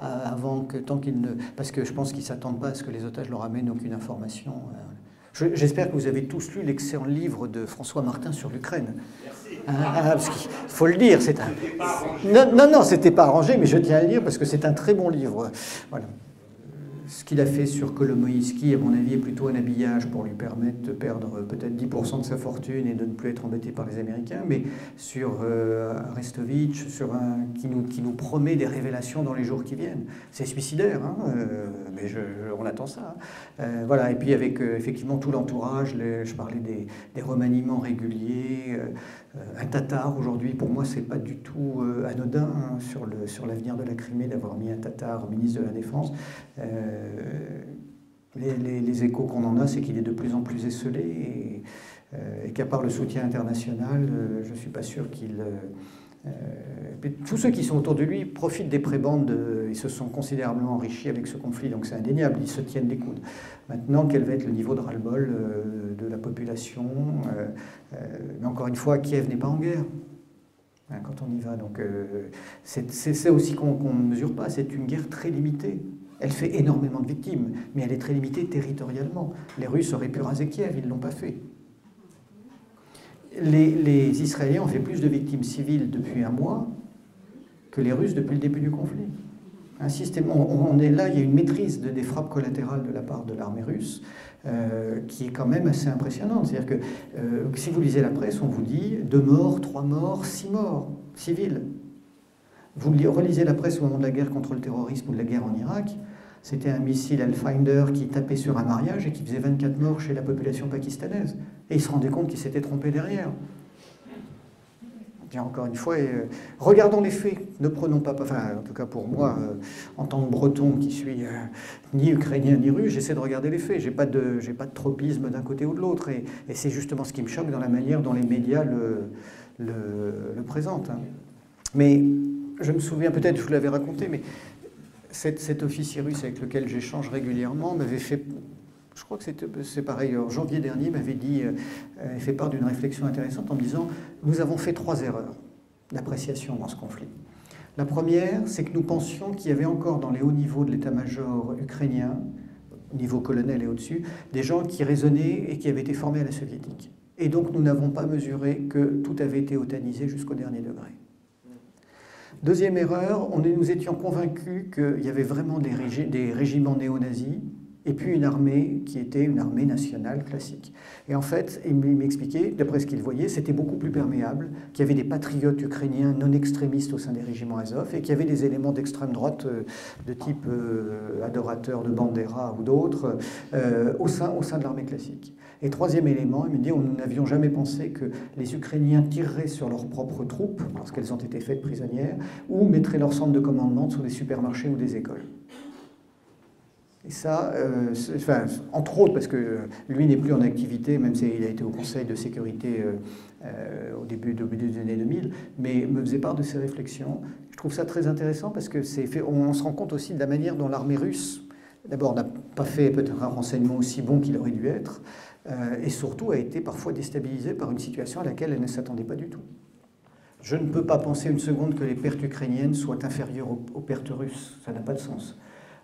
avant que tant qu'ils ne. Parce que je pense qu'ils ne s'attendent pas à ce que les otages leur amènent aucune information. Euh. J'espère que vous avez tous lu l'excellent livre de François Martin sur l'Ukraine. Hein, ah, parce qu'il faut le dire, c'est un. Non, non, non c'était pas arrangé, mais je tiens à le dire parce que c'est un très bon livre. Voilà qu'il a fait sur Kolomoïski, à mon avis, est plutôt un habillage pour lui permettre de perdre peut-être 10% de sa fortune et de ne plus être embêté par les Américains. Mais sur euh, sur un, qui, nous, qui nous promet des révélations dans les jours qui viennent. C'est suicidaire, hein, euh, mais on attend ça. Euh, voilà. Et puis avec effectivement tout l'entourage, je parlais des remaniements réguliers. Un Tatar, aujourd'hui, pour moi, c'est pas du tout anodin hein, sur l'avenir de la Crimée d'avoir mis un Tatar ministre de la Défense. Euh, les, échos qu'on en a, c'est qu'il est de plus en plus esselé et, euh, qu'à part le soutien international, euh, je ne suis pas sûr qu'il... tous ceux qui sont autour de lui profitent des prébendes, ils se sont considérablement enrichis avec ce conflit, donc c'est indéniable, ils se tiennent des coudes. Maintenant, quel va être le niveau de ras-le-bol de la population Mais encore une fois, Kiev n'est pas en guerre hein, quand on y va. Donc c'est ça aussi qu'on ne mesure pas, c'est une guerre très limitée. Elle fait énormément de victimes, mais elle est très limitée territorialement. Les Russes auraient pu raser Kiev, ils ne l'ont pas fait. Les, Israéliens ont fait plus de victimes civiles depuis un mois que les Russes depuis le début du conflit. Un système, on, est là, il y a une maîtrise de, des frappes collatérales de la part de l'armée russe euh, qui est quand même assez impressionnante. C'est-à-dire que euh, si vous lisez la presse, on vous dit deux morts, trois morts, six morts civils. Vous relisez la presse au moment de la guerre contre le terrorisme ou de la guerre en Irak, c'était un missile Hellfinder qui tapait sur un mariage et qui faisait 24 morts chez la population pakistanaise. Et il se rendait compte qu'il s'était trompé derrière. Encore une fois, euh, regardons les faits. Ne prenons pas, enfin, en tout cas pour moi, euh, en tant que breton qui suis euh, ni ukrainien ni russe, j'essaie de regarder les faits. J'ai pas pas de tropisme d'un côté ou de l'autre. Et, c'est justement ce qui me choque dans la manière dont les médias le, le, présentent. Hein. Mais je me souviens, peut-être je vous l'avais raconté, mais cet, officier russe avec lequel j'échange régulièrement m'avait fait, je crois que c'est pareil, en janvier dernier, m'avait dit, euh, fait part d'une réflexion intéressante en disant Nous avons fait trois erreurs d'appréciation dans ce conflit. La première, c'est que nous pensions qu'il y avait encore dans les hauts niveaux de l'état-major ukrainien, niveau colonel et au-dessus, des gens qui raisonnaient et qui avaient été formés à la soviétique. Et donc nous n'avons pas mesuré que tout avait été otanisé jusqu'au dernier degré. Deuxième erreur, nous étions convaincus qu'il y avait vraiment des, des régiments néo-nazis et puis une armée qui était une armée nationale classique. Et en fait, il m'expliquait, d'après ce qu'il voyait, c'était beaucoup plus perméable, qu'il y avait des patriotes ukrainiens non extrémistes au sein des régiments Azov et qu'il y avait des éléments d'extrême droite euh, de type euh, adorateur de Bandera ou d'autres euh, au, sein, de l'armée classique. Et troisième élément, il me dit, nous n'avions jamais pensé que les Ukrainiens tireraient sur leurs propres troupes, parce qu'elles ont été faites prisonnières, ou mettraient leur centre de commandement sur des supermarchés ou des écoles. Et ça, euh, enfin, entre autres, parce que lui n'est plus en activité, même s'il a été au Conseil de sécurité euh, euh, au début, des années 2000, mais me faisait part de ses réflexions. Je trouve ça très intéressant parce que on se rend compte aussi de la manière dont l'armée russe, d'abord, n'a pas fait peut-être un renseignement aussi bon qu'il aurait dû être, et surtout a été parfois déstabilisée par une situation à laquelle elle ne s'attendait pas du tout. Je ne peux pas penser une seconde que les pertes ukrainiennes soient inférieures aux, pertes russes, ça n'a pas de sens.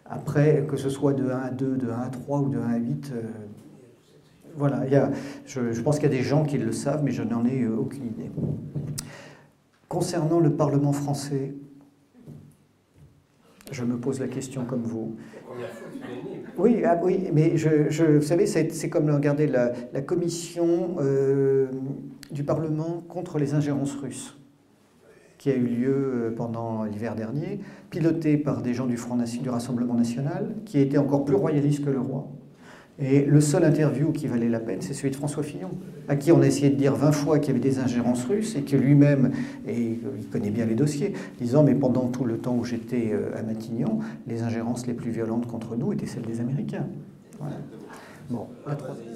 Après, que ce soit de 1 à 2, de 1 à 3 ou de 1 à 8, euh, voilà, il y a, je, pense qu'il y a des gens qui le savent, mais je n'en ai euh, aucune idée. Concernant le Parlement français, je me pose la question comme vous. Oui, ah, oui, mais je, vous savez, c'est comme regarder la, commission euh, du Parlement contre les ingérences russes. Qui a eu lieu pendant l'hiver dernier, piloté par des gens du Front du Rassemblement national, qui étaient encore plus royalistes que le roi. Et le seul interview qui valait la peine, c'est celui de François Fillon, à qui on a essayé de dire 20 fois qu'il y avait des ingérences russes et que lui-même, et il connaît bien les dossiers, disant Mais pendant tout le temps où j'étais à Matignon, les ingérences les plus violentes contre nous étaient celles des Américains. Bon.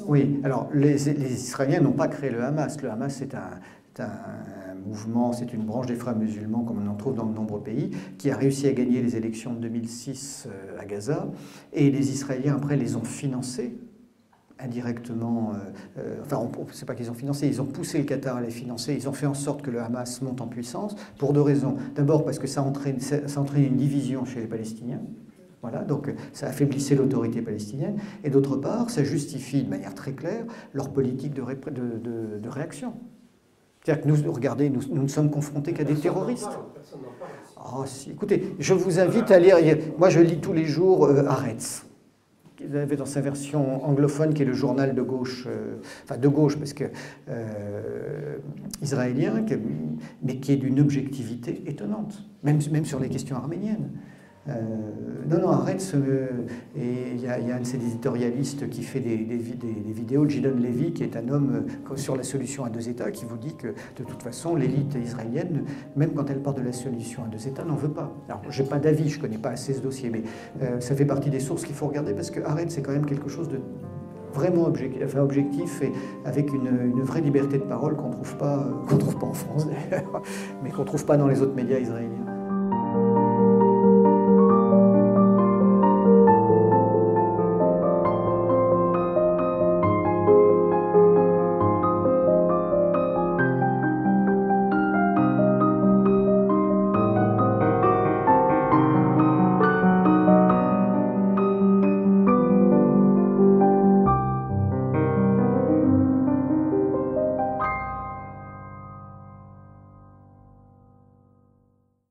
Oui, alors les, les Israéliens n'ont pas créé le Hamas. Le Hamas, c'est un, un mouvement, c'est une branche des frères musulmans, comme on en trouve dans de nombreux pays, qui a réussi à gagner les élections de 2006 euh, à Gaza. Et les Israéliens, après, les ont financés indirectement, euh, euh, enfin, c'est pas qu'ils ont financé, ils ont poussé le Qatar à les financer, ils ont fait en sorte que le Hamas monte en puissance, pour deux raisons. D'abord parce que ça entraîne, une division chez les Palestiniens, voilà, donc ça affaiblissait l'autorité palestinienne. Et d'autre part, ça justifie de manière très claire leur politique de, réaction. C'est-à-dire que nous, regardez, nous, nous ne sommes confrontés qu'à des terroristes. Oh, si. Écoutez, je vous invite à lire. Moi, je lis tous les jours euh, Haaretz. Vous avez dans sa version anglophone, qui est le journal de gauche, euh, enfin de gauche, parce que euh, israélien, mais qui est d'une objectivité étonnante, même, même sur les questions arméniennes. Euh, non, non, arrête. et il y, a un de ces éditorialistes qui fait des, vidéos, Gidon Levy, qui est un homme euh, sur la solution à deux États, qui vous dit que de toute façon, l'élite israélienne, même quand elle parle de la solution à deux États, n'en veut pas. Alors, j'ai pas d'avis, je connais pas assez ce dossier, mais euh, ça fait partie des sources qu'il faut regarder parce que arrête, c'est quand même quelque chose de vraiment objectif, et avec une, vraie liberté de parole qu'on trouve trouve pas en France [laughs] mais qu'on trouve pas dans les autres médias israéliens.